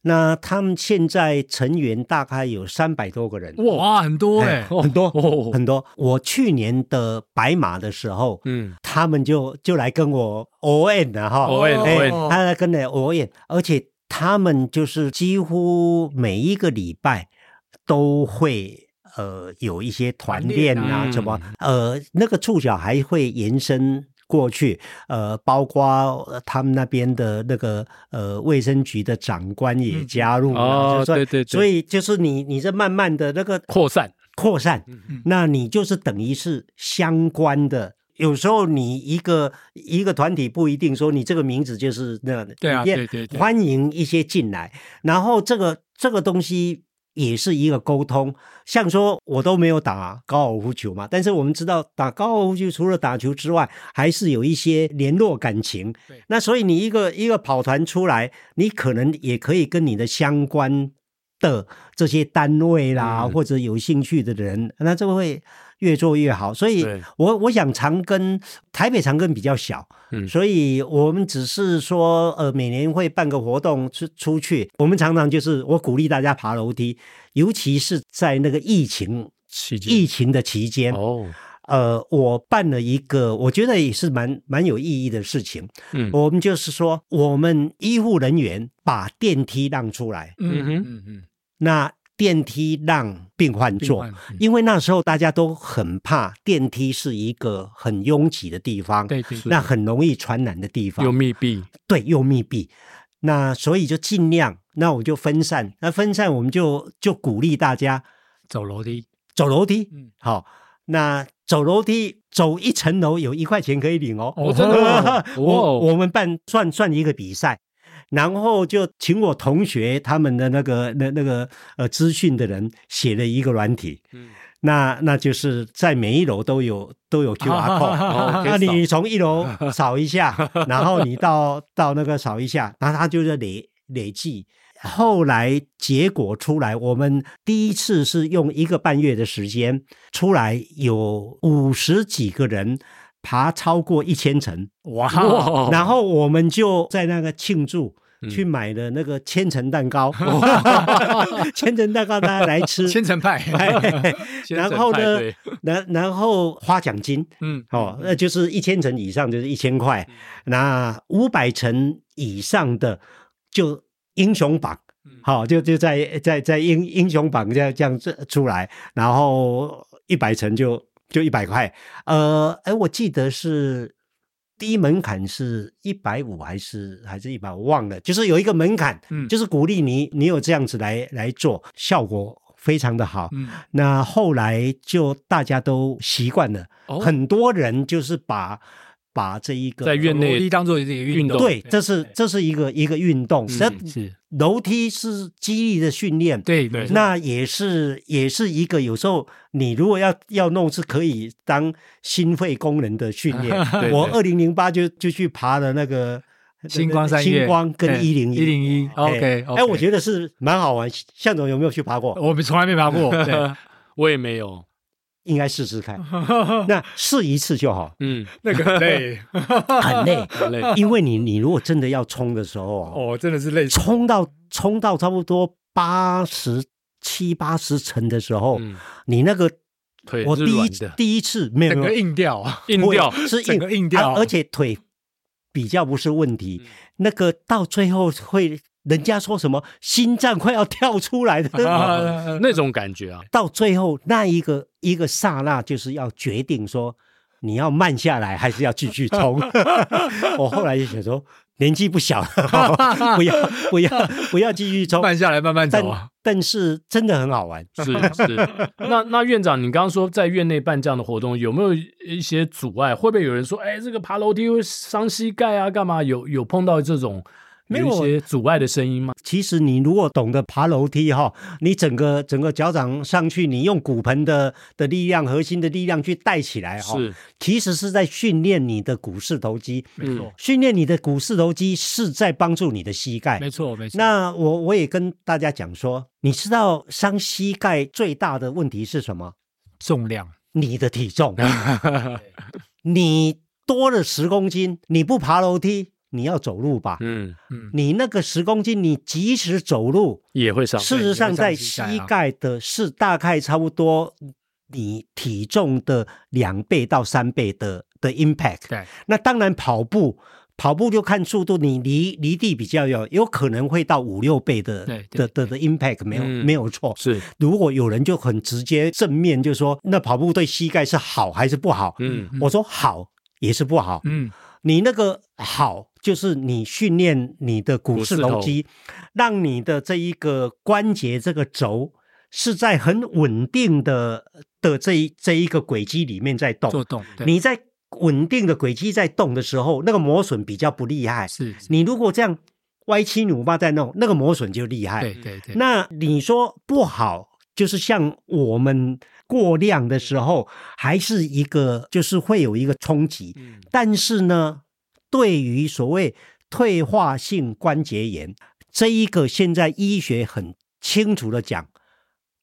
D: 那他们现在成员大概有三百多个人，
C: 哇，很多哎，
D: 很多很多。我去年的白马的时候，嗯，他们就就来跟我 O N 了哈，
B: 応援，応援，
D: 他来跟来 O N，，而且他们就是几乎每一个礼拜都会呃有一些团练啊，什么呃那个触角还会延伸。过去，呃，包括他们那边的那个呃卫生局的长官也加入了，
B: 哦，对对，
D: 所以就是你你这慢慢的那个
B: 扩散
D: 扩散，那你就是等于是相关的。有时候你一个一个团体不一定说你这个名字就是那样的，
C: 对啊，对对，
D: 欢迎一些进来，然后这个这个东西。也是一个沟通，像说我都没有打高尔夫球嘛，但是我们知道打高尔夫球除了打球之外，还是有一些联络感情。那所以你一个一个跑团出来，你可能也可以跟你的相关的这些单位啦，嗯、或者有兴趣的人，那这个会。越做越好，所以我我想长庚台北长庚比较小，嗯，所以我们只是说呃每年会办个活动出出去，我们常常就是我鼓励大家爬楼梯，尤其是在那个疫情期间。疫情的期间。哦，呃，我办了一个，我觉得也是蛮蛮有意义的事情。嗯，我们就是说，我们医护人员把电梯让出来。嗯哼。嗯嗯，那电梯让病患坐，嗯、因为那时候大家都很怕电梯是一个很拥挤的地方，对对，那很容易传染的地方，
B: 又密闭，
D: 对，又密闭。那所以就尽量，那我就分散，那分散我们就就鼓励大家
C: 走楼梯，
D: 走楼梯，嗯，好，那。走楼梯走一层楼有一块钱可以领哦，
B: 哦真的吗？
D: 我我们办算算一个比赛，然后就请我同学他们的那个那那个呃资讯的人写了一个软体，嗯，那那就是在每一楼都有都有 QR code，那你从一楼扫一下，然后你到到那个扫一下，然后它就是累累计。后来结果出来，我们第一次是用一个半月的时间出来，有五十几个人爬超过一千层，哇！然后我们就在那个庆祝，去买的那个千层蛋糕，千层蛋糕大家来吃，
C: 千层派。
D: 然后呢，然然后花奖金，嗯，哦，那就是一千层以上就是一千块，那五百层以上的就。英雄榜，好，就就在在在英英雄榜这样这样出来，然后一百层就就一百块，呃，哎，我记得是低门槛是一百五还是还是一百，我忘了，就是有一个门槛，嗯，就是鼓励你你有这样子来来做，效果非常的好，嗯，那后来就大家都习惯了，哦，很多人就是把。把这一个
B: 在院内
C: 当做一个运动，
D: 对，这是这是一个一个运动。是楼梯是肌力的训练，
C: 对对，
D: 那也是也是一个。有时候你如果要要弄，是可以当心肺功能的训练。我二零零八就就去爬了那个
C: 星光三
D: 越，新光跟一零一
C: 一零一。OK，
D: 哎，我觉得是蛮好玩。向总有没有去爬过？
C: 我从来没爬过，
B: 我也没有。
D: 应该试试看，那试一次就好。
C: 嗯，那个很累，
D: 很累，很累。因为你你如果真的要冲的时候，
C: 哦，真的是累。
D: 冲到冲到差不多八十七八十层的时候，你那个
B: 腿
D: 我第一第一次没有
C: 整个硬掉。啊，
B: 硬掉。
D: 是硬
C: 个硬掉，
D: 而且腿比较不是问题，那个到最后会。人家说什么心脏快要跳出来的
B: 那种感觉啊，
D: 到最后那一个一个刹那，就是要决定说你要慢下来还是要继续冲。我后来就想说，年纪不小了，不要不要不要继续冲，
C: 慢下来慢慢走啊。
D: 但是真的很好玩，
B: 是是。那那院长，你刚刚说在院内办这样的活动，有没有一些阻碍？会不会有人说，哎，这个爬楼梯会伤膝盖啊？干嘛？有有碰到这种？没有一些阻碍的声音吗？
D: 其实你如果懂得爬楼梯哈，你整个整个脚掌上去，你用骨盆的的力量、核心的力量去带起来哈，是，其实是在训练你的股四头肌。没错，训练你的股四头肌是在帮助你的膝盖。
C: 没错，没错。
D: 那我我也跟大家讲说，你知道伤膝盖最大的问题是什么？
C: 重量，
D: 你的体重，你多了十公斤，你不爬楼梯。你要走路吧，嗯嗯，你那个十公斤，你即使走路
B: 也会伤。
D: 事实上，在膝盖的是大概差不多你体重的两倍到三倍的的 impact。对，那当然跑步，跑步就看速度，你离离地比较有，有可能会到五六倍的的的的 impact，没有没有错。是，如果有人就很直接正面就说，那跑步对膝盖是好还是不好？嗯，我说好也是不好。嗯，你那个好。就是你训练你的股四头肌，让你的这一个关节这个轴是在很稳定的的这一这一个轨迹里面在动。做动，你在稳定的轨迹在动的时候，那个磨损比较不厉害。是，是你如果这样歪七扭八在弄，那个磨损就厉害。对对对。那你说不好，就是像我们过量的时候，还是一个就是会有一个冲击。嗯。但是呢。对于所谓退化性关节炎，这一个现在医学很清楚的讲，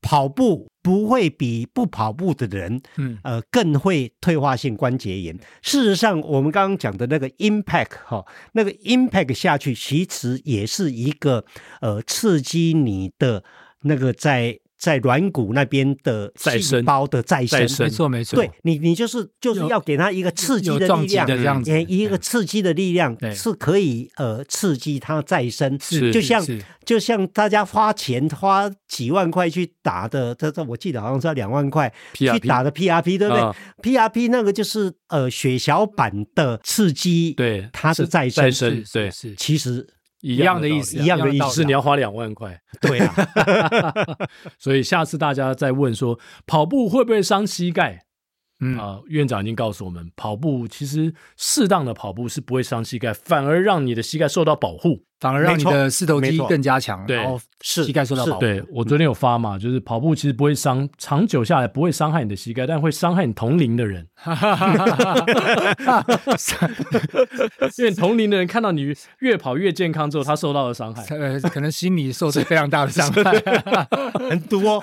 D: 跑步不会比不跑步的人，嗯，呃，更会退化性关节炎。事实上，我们刚刚讲的那个 impact 哈，那个 impact 下去，其实也是一个呃刺激你的那个在在软骨那边的细胞的再生，
B: 再生。
C: 没错没错。
D: 对你，你就是就是要给它一个刺激的力量，
C: 的这样子，
D: 一个刺激的力量是可以呃刺激它再生，是就像就像大家花钱花几万块去打的，这这我记得好像是要两万块去打的 PRP，对不对？PRP 那个就是呃血小板的刺激，
B: 对
D: 它的再生，
B: 对。
D: 是。其实。
C: 一样的意思，
D: 一样的意思，
B: 是你要花两万块。
D: 对啊，
B: 所以下次大家再问说跑步会不会伤膝盖？嗯啊，院长已经告诉我们，跑步其实适当的跑步是不会伤膝盖，反而让你的膝盖受到保护。
C: 反而让你的四头肌更加强，
B: 对，
C: 是膝盖受到保护。
B: 对，我昨天有发嘛，就是跑步其实不会伤，长久下来不会伤害你的膝盖，但会伤害你同龄的人。因为同龄的人看到你越跑越健康之后，他受到了伤害，
C: 呃，可能心理受着非常大的伤害，
D: 很多。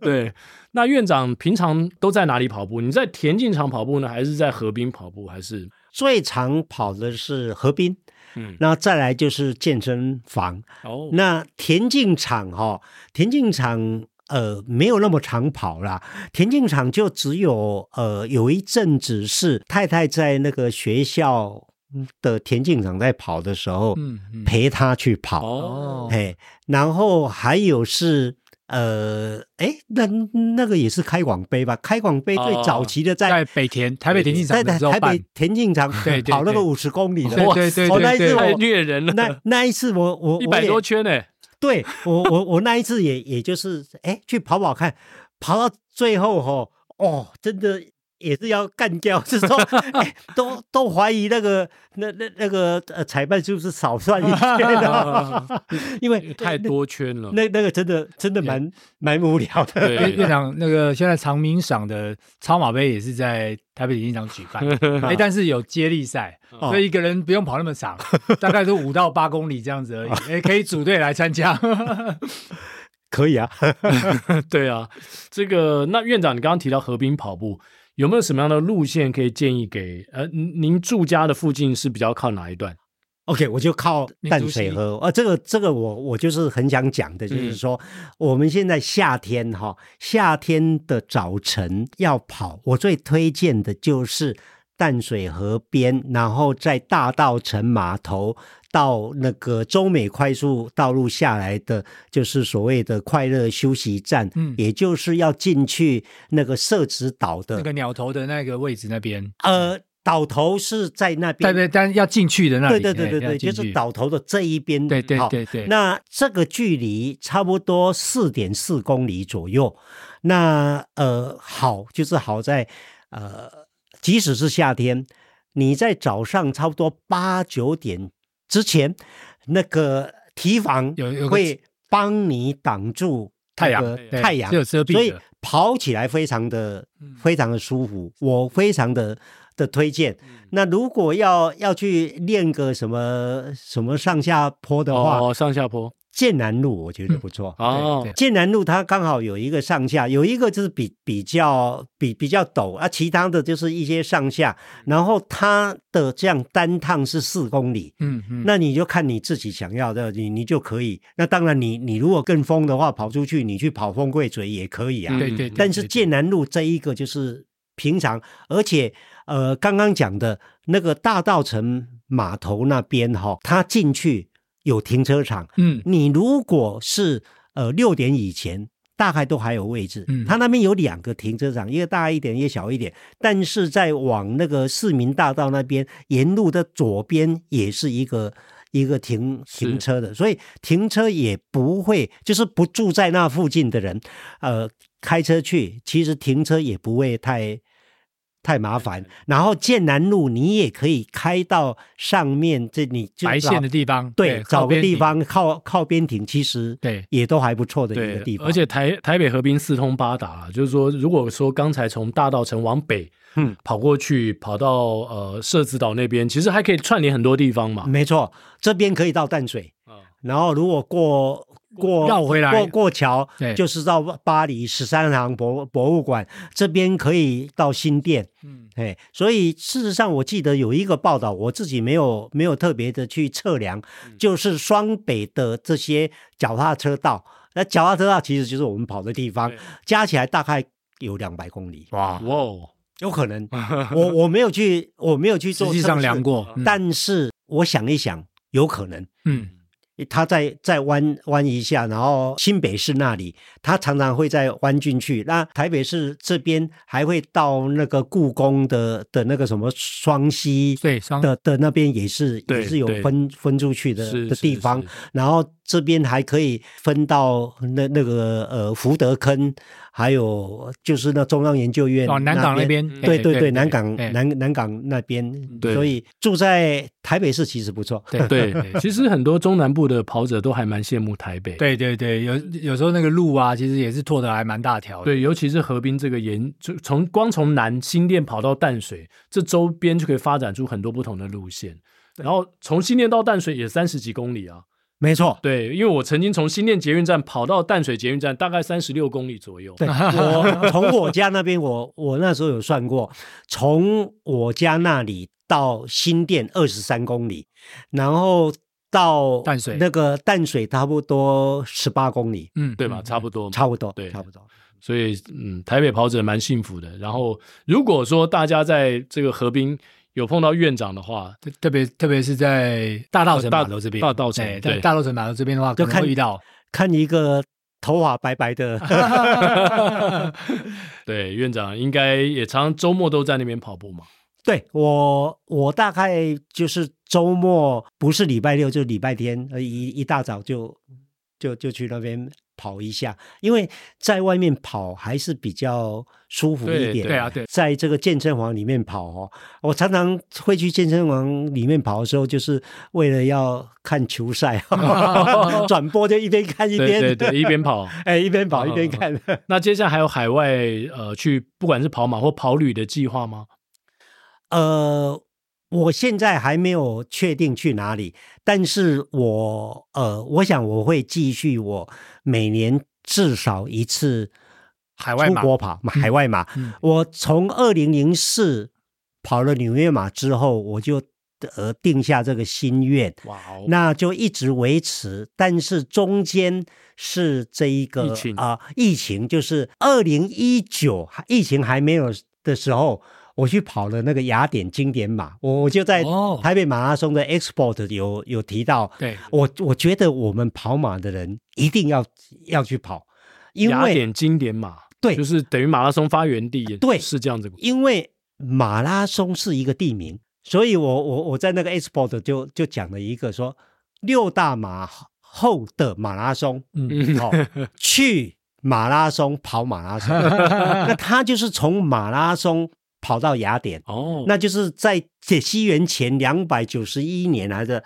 B: 对，那院长平常都在哪里跑步？你在田径场跑步呢，还是在河滨跑步？还是
D: 最常跑的是河滨？嗯，那再来就是健身房。哦，那田径场哈、哦，田径场呃没有那么长跑啦。田径场就只有呃有一阵子是太太在那个学校的田径场在跑的时候，嗯，嗯陪她去跑。哦，嘿，然后还有是。呃，哎，那那个也是开广杯吧？开广杯最早期的在、
C: 哦、在北田台北田径场，
D: 在台北田径场 跑那个五十公里的，对
C: 对对，对，对，对，
B: 太虐人了。
D: 那那一次我 我
B: 一百多圈呢，
D: 对我我我那一次也也就是哎去跑跑看，跑到最后哈，哦，真的。也是要干掉，就 是说，哎，都都怀疑那个那那那个呃裁判是不是少算一圈的，因为
B: 太多圈了。
D: 那那个真的真的蛮蛮无聊的。
C: 院长，那个现在长明赏的超马杯也是在台北体育场举办，哎，但是有接力赛，所以一个人不用跑那么长，大概是五到八公里这样子而已，哎，可以组队来参加。
D: 可以啊，
B: 对啊，这个那院长，你刚刚提到河滨跑步。有没有什么样的路线可以建议给呃，您住家的附近是比较靠哪一段
D: ？OK，我就靠淡水河。啊，这个这个我我就是很想讲的，就是说、嗯、我们现在夏天哈，夏天的早晨要跑，我最推荐的就是淡水河边，然后在大道城码头。到那个中美快速道路下来的，就是所谓的快乐休息站，嗯，也就是要进去那个社子岛的
C: 那个鸟头的那个位置那边。
D: 呃，岛头是在那边，
C: 对对，但要进去的那里，
D: 对对对对对，就是岛头的这一边。
C: 对对对对。
D: 那这个距离差不多四点四公里左右。那呃，好，就是好在呃，即使是夏天，你在早上差不多八九点。之前那个提防有有会帮你挡住太阳，太阳，所以跑起来非常的非常的舒服，我非常的的推荐。那如果要要去练个什么什么上下坡的话，
B: 哦，上下坡。
D: 剑南路我觉得不错、
B: 嗯、哦，
D: 剑南路它刚好有一个上下，有一个就是比比较比比较陡啊，其他的就是一些上下，然后它的这样单趟是四公里，嗯嗯，那你就看你自己想要的，你你就可以。那当然你你如果更疯的话，跑出去你去跑风柜嘴也可以啊，对对。但是剑南路这一个就是平常，而且呃刚刚讲的那个大道城码头那边哈，它进去。有停车场，嗯，你如果是呃六点以前，大概都还有位置。嗯，它那边有两个停车场，一个大一点，一个小一点。但是在往那个市民大道那边，沿路的左边也是一个一个停停车的，所以停车也不会，就是不住在那附近的人，呃，开车去，其实停车也不会太。太麻烦，然后剑南路你也可以开到上面，这你就
C: 白线的地方，
D: 对，对找个地方靠靠边停，其实对也都还不错的一个地方。
B: 而且台台北河滨四通八达，就是说，如果说刚才从大道城往北，嗯，跑过去跑到呃社子岛那边，其实还可以串联很多地方嘛。
D: 没错，这边可以到淡水，嗯，然后如果过。过绕回来，过过桥，就是到巴黎十三行博博物馆这边可以到新店，嗯，哎，所以事实上我记得有一个报道，我自己没有没有特别的去测量，嗯，就是双北的这些脚踏车道，那脚踏车道其实就是我们跑的地方，加起来大概有两百公里。
B: 哇。哇，
D: 有可能，我我没有去，我没有去做，
C: 实际上量过，
D: 嗯、但是我想一想，有可能，
C: 嗯。
D: 他再再弯弯一下，然后新北市那里，他常常会再弯进去。那台北市这边还会到那个故宫的的那个什么双溪，
C: 对，双
D: 的的那边也是也是有分分出去的的地方。然后这边还可以分到那那个呃福德坑。还有就是那中央研究院
C: 哦，南港那边，
D: 对对对，南港南南港那边，所以住在台北市其实不错。
B: 对对，其实很多中南部的跑者都还蛮羡慕台北。
C: 对对对，有有时候那个路啊，其实也是拓的还蛮大条。
B: 对，尤其是河滨这个沿，就从光从南新店跑到淡水，这周边就可以发展出很多不同的路线。然后从新店到淡水也三十几公里啊。
D: 没错，
B: 对，因为我曾经从新店捷运站跑到淡水捷运站，大概三十六公里左右。
D: 对，我从我家那边，我我那时候有算过，从我家那里到新店二十三公里，然后到淡水那个淡水差不多十八公里，
B: 嗯，对吧？差不多，
D: 差不多，
B: 对，
D: 差不多。
B: 所以，嗯，台北跑者蛮幸福的。然后，如果说大家在这个河滨，有碰到院长的话，
C: 特别特别是在大道城码头这边，
B: 大道城
C: 对，在大道城码头这边的话，就看遇到。
D: 看一个头发白白的，
B: 对，院长应该也常常周末都在那边跑步嘛。
D: 对我，我大概就是周末不是礼拜六就是礼拜天，一一大早就就就去那边。跑一下，因为在外面跑还是比较舒服一点。
C: 对啊，对，
D: 在这个健身房里面跑哦，我常常会去健身房里面跑的时候，就是为了要看球赛，转播就一边看一边，
B: 对对对，一边跑，
D: 哎，一边跑一边看。
B: 那接下来还有海外呃去，不管是跑马或跑旅的计划吗？
D: 呃。我现在还没有确定去哪里，但是我呃，我想我会继续我每年至少一次海外出国跑海外马。嗯嗯、我从二零零四跑了纽约马之后，我就呃定下这个心愿，哇哦，那就一直维持。但是中间是这一个啊、呃，疫情就是二零一九疫情还没有的时候。我去跑了那个雅典经典马，我我就在台北马拉松的 export 有有提到，
C: 对，
D: 我我觉得我们跑马的人一定要要去跑，因为
B: 雅典经典马，
D: 对，
B: 就是等于马拉松发源地，
D: 对，
B: 是这样子。
D: 因为马拉松是一个地名，所以我我我在那个 export 就就讲了一个说六大马后的马拉松，嗯，好，去马拉松跑马拉松，那他就是从马拉松。跑到雅典。哦，那就是在西元前两百九十一年来的，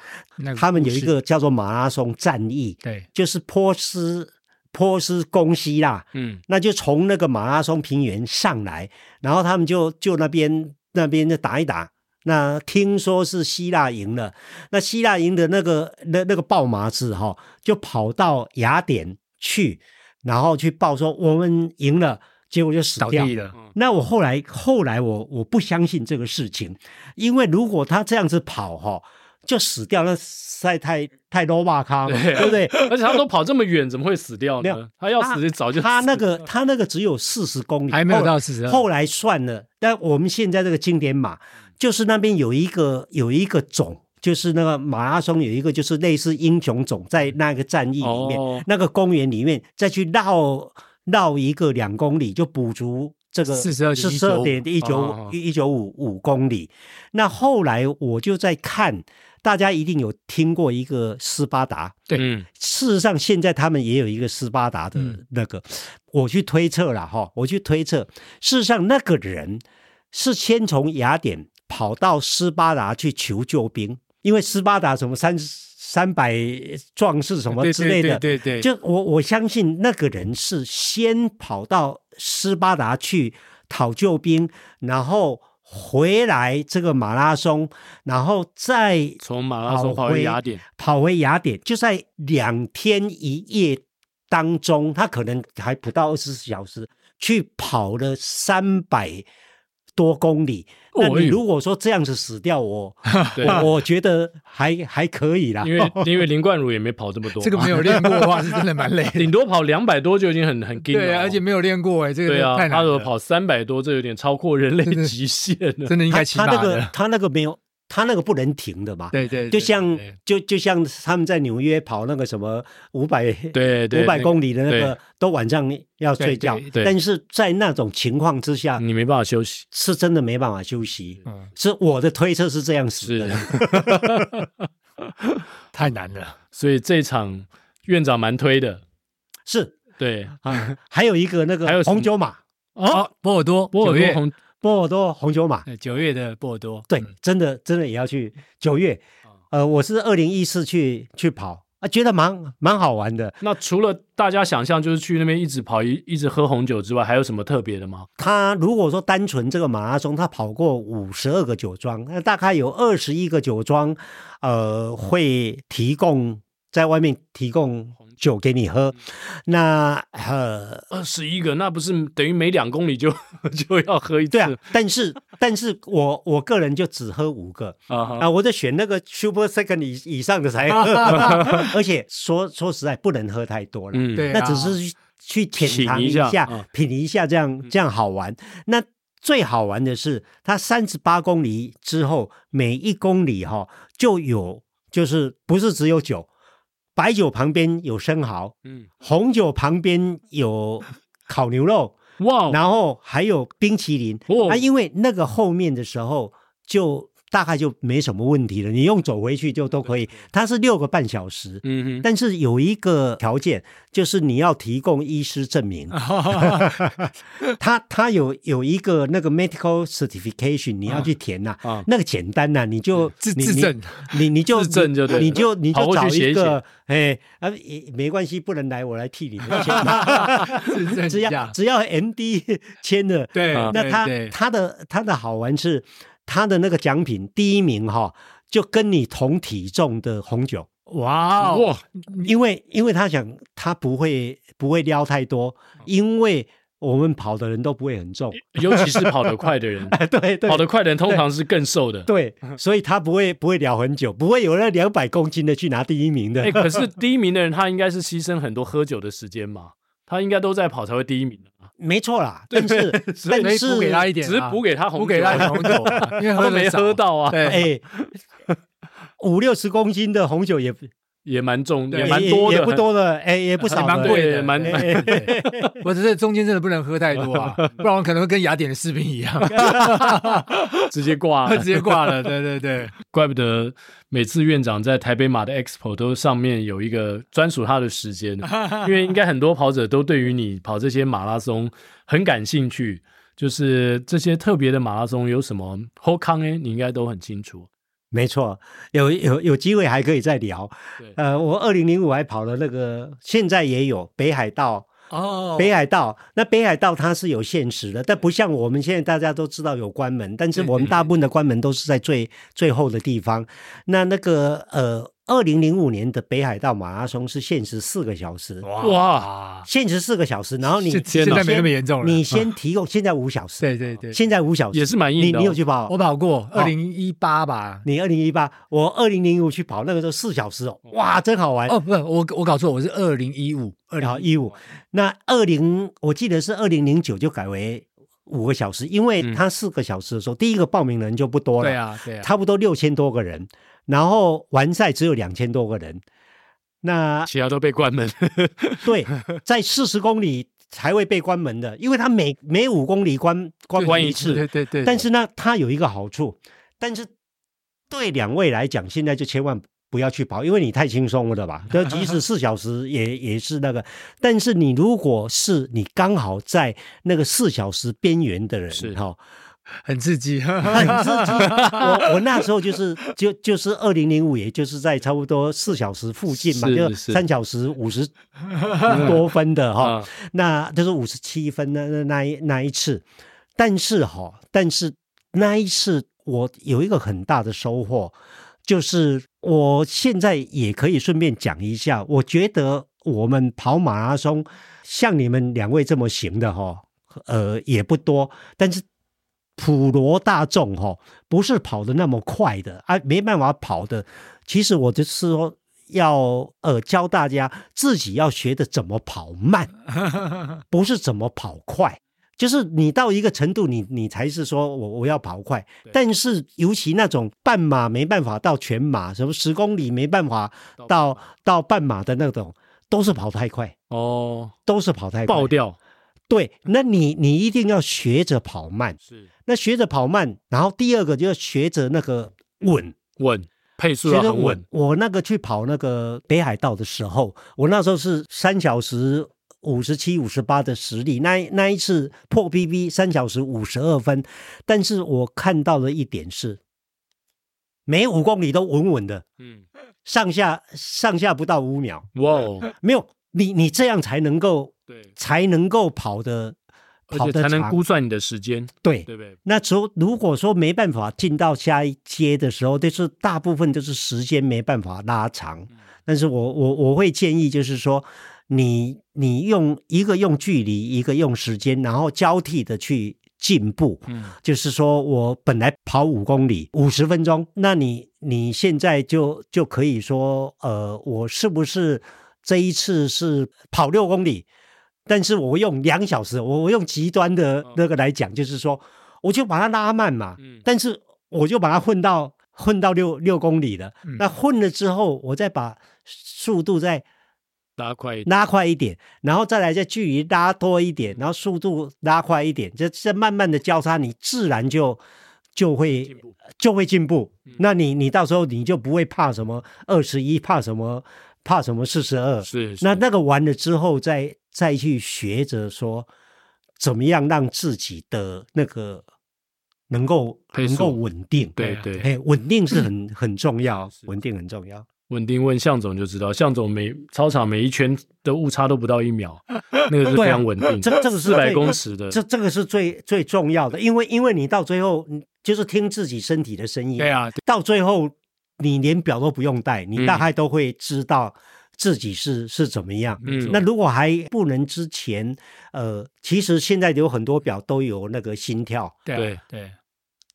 D: 他们有一个叫做马拉松战役，
C: 对，
D: 就是波斯波斯攻希腊，嗯，那就从那个马拉松平原上来，然后他们就就那边那边就打一打，那听说是希腊赢了，那希腊赢的那个那那个报马子哈，就跑到雅典去，然后去报说我们赢了。结果就死掉了。那我后来后来我我不相信这个事情，因为如果他这样子跑哈，就死掉，那实在太太 low 马咖，对不对？
B: 而且他都跑这么远，怎么会死掉呢？他要死早就死
D: 他那个他那个只有四十公里，
C: 还没有到四十。
D: 后来算了，但我们现在这个经典马，就是那边有一个有一个种，就是那个马拉松有一个就是类似英雄种，在那个战役里面，那个公园里面再去绕。绕一个两公里就补足这个四十二四十二点一九一九五五公里。那后来我就在看，大家一定有听过一个斯巴达，
C: 对，
D: 事实上现在他们也有一个斯巴达的那个，我去推测了哈，我去推测，事实上那个人是先从雅典跑到斯巴达去求救兵，因为斯巴达什么三十。三百壮士什么之类的，
C: 对对，对。对，
D: 就我我相信那个人是先跑到斯巴达去讨救兵，然后回来这个马拉松，然后再
B: 从马拉松跑回雅典，
D: 跑回雅典，就在两天一夜当中，他可能还不到二十四小时去跑了三百多公里。那你如果说这样子死掉，我 我我觉得还还可以啦。
B: 因为因为林冠儒也没跑这么多，
C: 这个没有练过的话是真的蛮累，
B: 顶多跑两百多就已经很很惊了。
C: 对，而且没有练过哎，这个对啊，
B: 他如果跑三百多，这有点超过人类极限了，
C: 真的应该骑马的。
D: 他那个他那个没有。他那个不能停的嘛，
C: 对对，
D: 就像就就像他们在纽约跑那个什么五百
B: 对
D: 五百公里的那个，都晚上要睡觉，但是在那种情况之下，
B: 你没办法休息，
D: 是真的没办法休息。是我的推测是这样子的，
C: 太难了。
B: 所以这场院长蛮推的，
D: 是。
B: 对。
D: 啊，还有一个那个还有红酒马。
C: 啊，波尔多
B: 波尔多红。
D: 波尔多红酒马，
C: 九月的波尔多，
D: 对，真的真的也要去九月。呃，我是二零一四去去跑啊，觉得蛮蛮好玩的。
B: 那除了大家想象就是去那边一直跑一一直喝红酒之外，还有什么特别的吗？
D: 他如果说单纯这个马拉松，他跑过五十二个酒庄，那大概有二十一个酒庄，呃，会提供在外面提供。酒给你喝，那呃
B: 二十一个，那不是等于每两公里就 就要喝一次？
D: 对啊，但是但是我我个人就只喝五个。啊，啊，我就选那个 Super Second 以以上的才喝，而且说说实在不能喝太多了，嗯，对，那只是去品尝一下，品一下，这样这样好玩。那最好玩的是，它三十八公里之后，每一公里哈就有，就是不是只有酒。白酒旁边有生蚝，嗯，红酒旁边有烤牛肉，哇，然后还有冰淇淋，哇，啊，因为那个后面的时候就。大概就没什么问题了，你用走回去就都可以。它是六个半小时，嗯哼，但是有一个条件，就是你要提供医师证明。他他有有一个那个 medical certification，你要去填呐，那个简单呐，你就
C: 自自证，
D: 你你就
B: 自证就对，
D: 你就你就找一个，哎啊也没关系，不能来我来替你签，只要只要 MD 签了，
C: 对，
D: 那他他的他的好玩是。他的那个奖品第一名哈，就跟你同体重的红酒，
C: 哇哇！
D: 因为因为他想他不会不会撩太多，因为我们跑的人都不会很重，
B: 尤其是跑得快的人，
D: 对对，
B: 跑得快的人通常是更瘦的，
D: 对，所以他不会不会聊很久，不会有那两百公斤的去拿第一名的。
B: 哎，可是第一名的人他应该是牺牲很多喝酒的时间嘛，他应该都在跑才会第一名的。
D: 没错啦，但是但是
C: 补给他一点，
B: 只是补给他红酒，
C: 补给他红酒，因为他
B: 没喝到啊。
D: 哎，五六十公斤的红酒也
B: 也蛮重，也蛮多的，
D: 也不多的，哎，也不少，
C: 蛮贵的，蛮蛮。我只是中间真的不能喝太多啊，不然我可能会跟雅典的士兵一样，
B: 直接挂，
C: 直接挂了。对对对，
B: 怪不得每次院长在台北马的 Expo 都上面有一个专属他的时间，因为应该很多跑者都对于你跑这些马拉松很感兴趣，就是这些特别的马拉松有什么好康哎，你应该都很清楚。
D: 没错，有有有机会还可以再聊。对呃，我二零零五还跑了那个，现在也有北海道哦，北海道。那北海道它是有限时的，但不像我们现在大家都知道有关门，但是我们大部分的关门都是在最最后的地方。那那个呃。二零零五年的北海道马拉松是限时四个小时，哇，限时四个小时，然后你
C: 现在没那么严重了，
D: 你先提供，现在五小时，
C: 对对对，
D: 现在五小时。
B: 也是蛮硬的。
D: 你你有去跑？
C: 我跑过二零一八吧，
D: 你二零一八，我二零零五去跑，那个时候四小时哦，哇，真好玩。
C: 哦，不是，我我搞错，我是二零一五，
D: 二零一五。那二零我记得是二零零九就改为五个小时，因为他四个小时的时候，第一个报名人就不多了，
C: 对啊，对啊，
D: 差不多六千多个人。然后完赛只有两千多个人，那
B: 其他都被关门。
D: 对，在四十公里才会被关门的，因为他每每五公里关关关一次。
C: 对对对。
D: 但是呢，它有一个好处，但是对两位来讲，现在就千万不要去跑，因为你太轻松了吧？就即使四小时也也是那个。但是你如果是你刚好在那个四小时边缘的人，是哈。
C: 很刺激，
D: 很刺激。我我那时候就是就就是二零零五，也就是在差不多四小时附近嘛，就三小时五十多分的哈，那就是五十七分那那那一那一次。但是哈，但是那一次我有一个很大的收获，就是我现在也可以顺便讲一下，我觉得我们跑马拉松像你们两位这么行的哈，呃，也不多，但是。普罗大众哈，不是跑得那么快的啊，没办法跑的。其实我就是说，要呃教大家自己要学的怎么跑慢，不是怎么跑快。就是你到一个程度你，你你才是说我我要跑快。但是尤其那种半马没办法到全马，什么十公里没办法到到，到半马的那种，都是跑太快哦，都是跑太快
B: 爆掉。
D: 对，那你你一定要学着跑慢。是，那学着跑慢，然后第二个就要学着那个稳。
B: 稳配速要很稳。
D: 我那个去跑那个北海道的时候，我那时候是三小时。五十七、五十八的实力，那那一次破 PB 三小时五十二分，但是我看到的一点是，每五公里都稳稳的，嗯，上下上下不到五秒，哇、哦，没有你你这样才能够对，才能够跑的，跑的
B: 才能估算你的时间，
D: 对对对。那时候如果说没办法进到下一阶的时候，就是大部分就是时间没办法拉长，嗯、但是我我我会建议就是说。你你用一个用距离，一个用时间，然后交替的去进步。嗯，就是说我本来跑五公里五十分钟，那你你现在就就可以说，呃，我是不是这一次是跑六公里？但是我用两小时，我我用极端的那个来讲，就是说，我就把它拉慢嘛。嗯，但是我就把它混到混到六六公里了。那混了之后，我再把速度再。
B: 拉快一点，
D: 拉快一点，然后再来，再距离拉多一点，然后速度拉快一点，这这慢慢的交叉，你自然就就会，就会进步。嗯、那你你到时候你就不会怕什么二十一，怕什么怕什么四十二。
B: 是，
D: 那那个完了之后再，再再去学着说怎么样让自己的那个能够能够稳定。
B: 对对，
D: 哎，稳定是很 很重要，稳定很重要。
B: 稳定问向总就知道，向总每操场每一圈的误差都不到一秒，那个是非常稳定。
D: 这这个是
B: 四百公尺的，
D: 这这个是最最重要的，因为因为你到最后就是听自己身体的声音。
B: 对啊，
D: 到最后你连表都不用带，你大概都会知道自己是、嗯、是怎么样。嗯，那如果还不能之前，呃，其实现在有很多表都有那个心跳。
B: 对对，对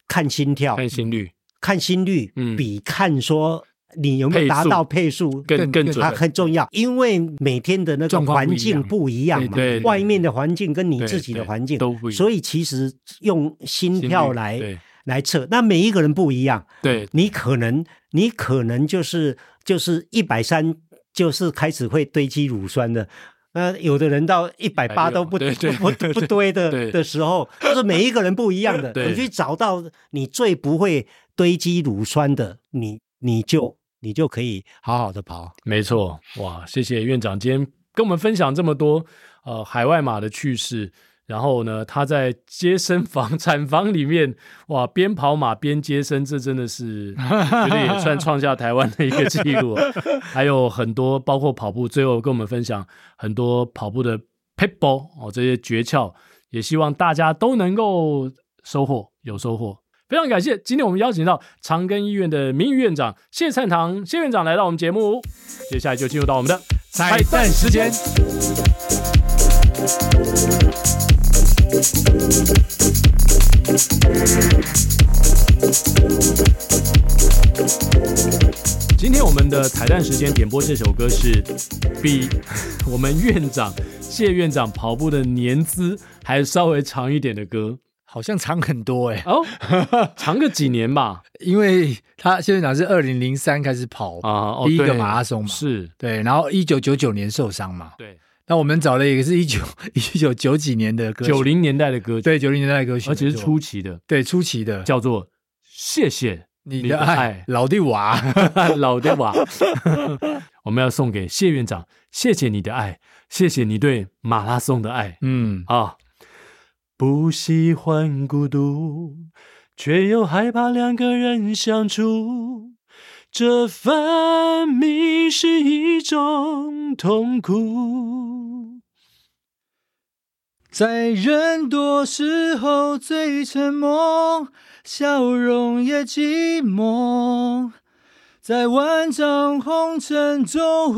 D: 看心跳，
B: 看心率，
D: 看心率，嗯，比看说。你有没有达到配速
B: 更更准？它
D: 很重要，因为每天的那个环境不一样嘛，对，外面的环境跟你自己的环境都不一样，所以其实用心跳来来测，那每一个人不一样。对，你可能你可能就是就是一百三，就是开始会堆积乳酸的。那有的人到一百八都不不不堆的的时候，就是每一个人不一样的。你去找到你最不会堆积乳酸的，你你就。你就可以好好的跑，
B: 没错，哇！谢谢院长今天跟我们分享这么多呃海外马的趣事，然后呢，他在接生房 产房里面哇边跑马边接生，这真的是 觉得也算创下台湾的一个记录。还有很多包括跑步，最后跟我们分享很多跑步的撇步哦这些诀窍，也希望大家都能够收获有收获。非常感谢，今天我们邀请到长庚医院的名誉院长谢灿堂谢院长来到我们节目，接下来就进入到我们的彩蛋时间。今天我们的彩蛋时间点播这首歌是比 我们院长谢院长跑步的年资还稍微长一点的歌。
C: 好像长很多哎、欸，
B: 哦，长个几年吧，
C: 因为他谢院长是二零零三开始跑啊，第一个马拉松嘛，
B: 是。
C: 对，然后一九九九年受伤嘛，
B: 对，
C: 那我们找了一个是一九 一九九几年的歌，
B: 九零年代的歌曲，
C: 对，九零年代的歌曲，
B: 而且是初期的，
C: 对，初期的，
B: 叫做谢谢你的
C: 爱，老弟娃，
B: 老弟娃，我们要送给谢院长，谢谢你的爱，谢谢你对马拉松的爱，嗯。啊。不喜欢孤独，却又害怕两个人相处，这分明是一种痛苦。
C: 在人多时候最沉默，笑容也寂寞，在万丈红尘中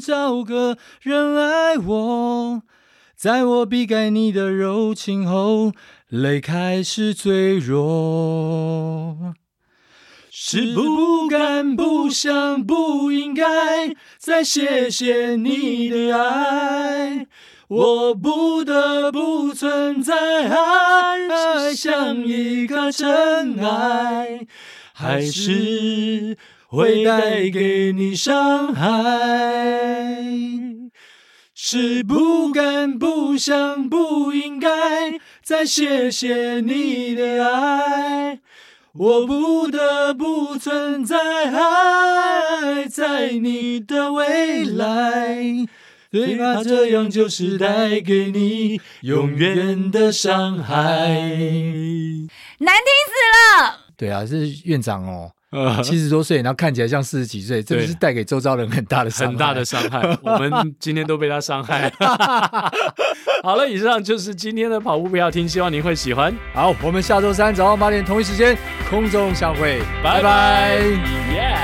C: 找个人爱我。在我避开你的柔情后，泪开始坠落。是不敢、不想、不应该再谢谢你的爱，我不得不存在，爱像一颗尘埃，还是会带给你伤害。是不敢、不想、不应该再谢谢你的爱。我不得不存在，还在你的未来，最怕这样就是带给你永远的伤害。
E: 难听死了！
C: 对啊，是院长哦。七十多岁，然后看起来像四十几岁，这是带给周遭人很大的伤害，
B: 很大的伤害。我们今天都被他伤害。好了，以上就是今天的跑步不要听，希望您会喜欢。
C: 好，我们下周三早上八点同一时间空中相会，拜拜。
B: 耶。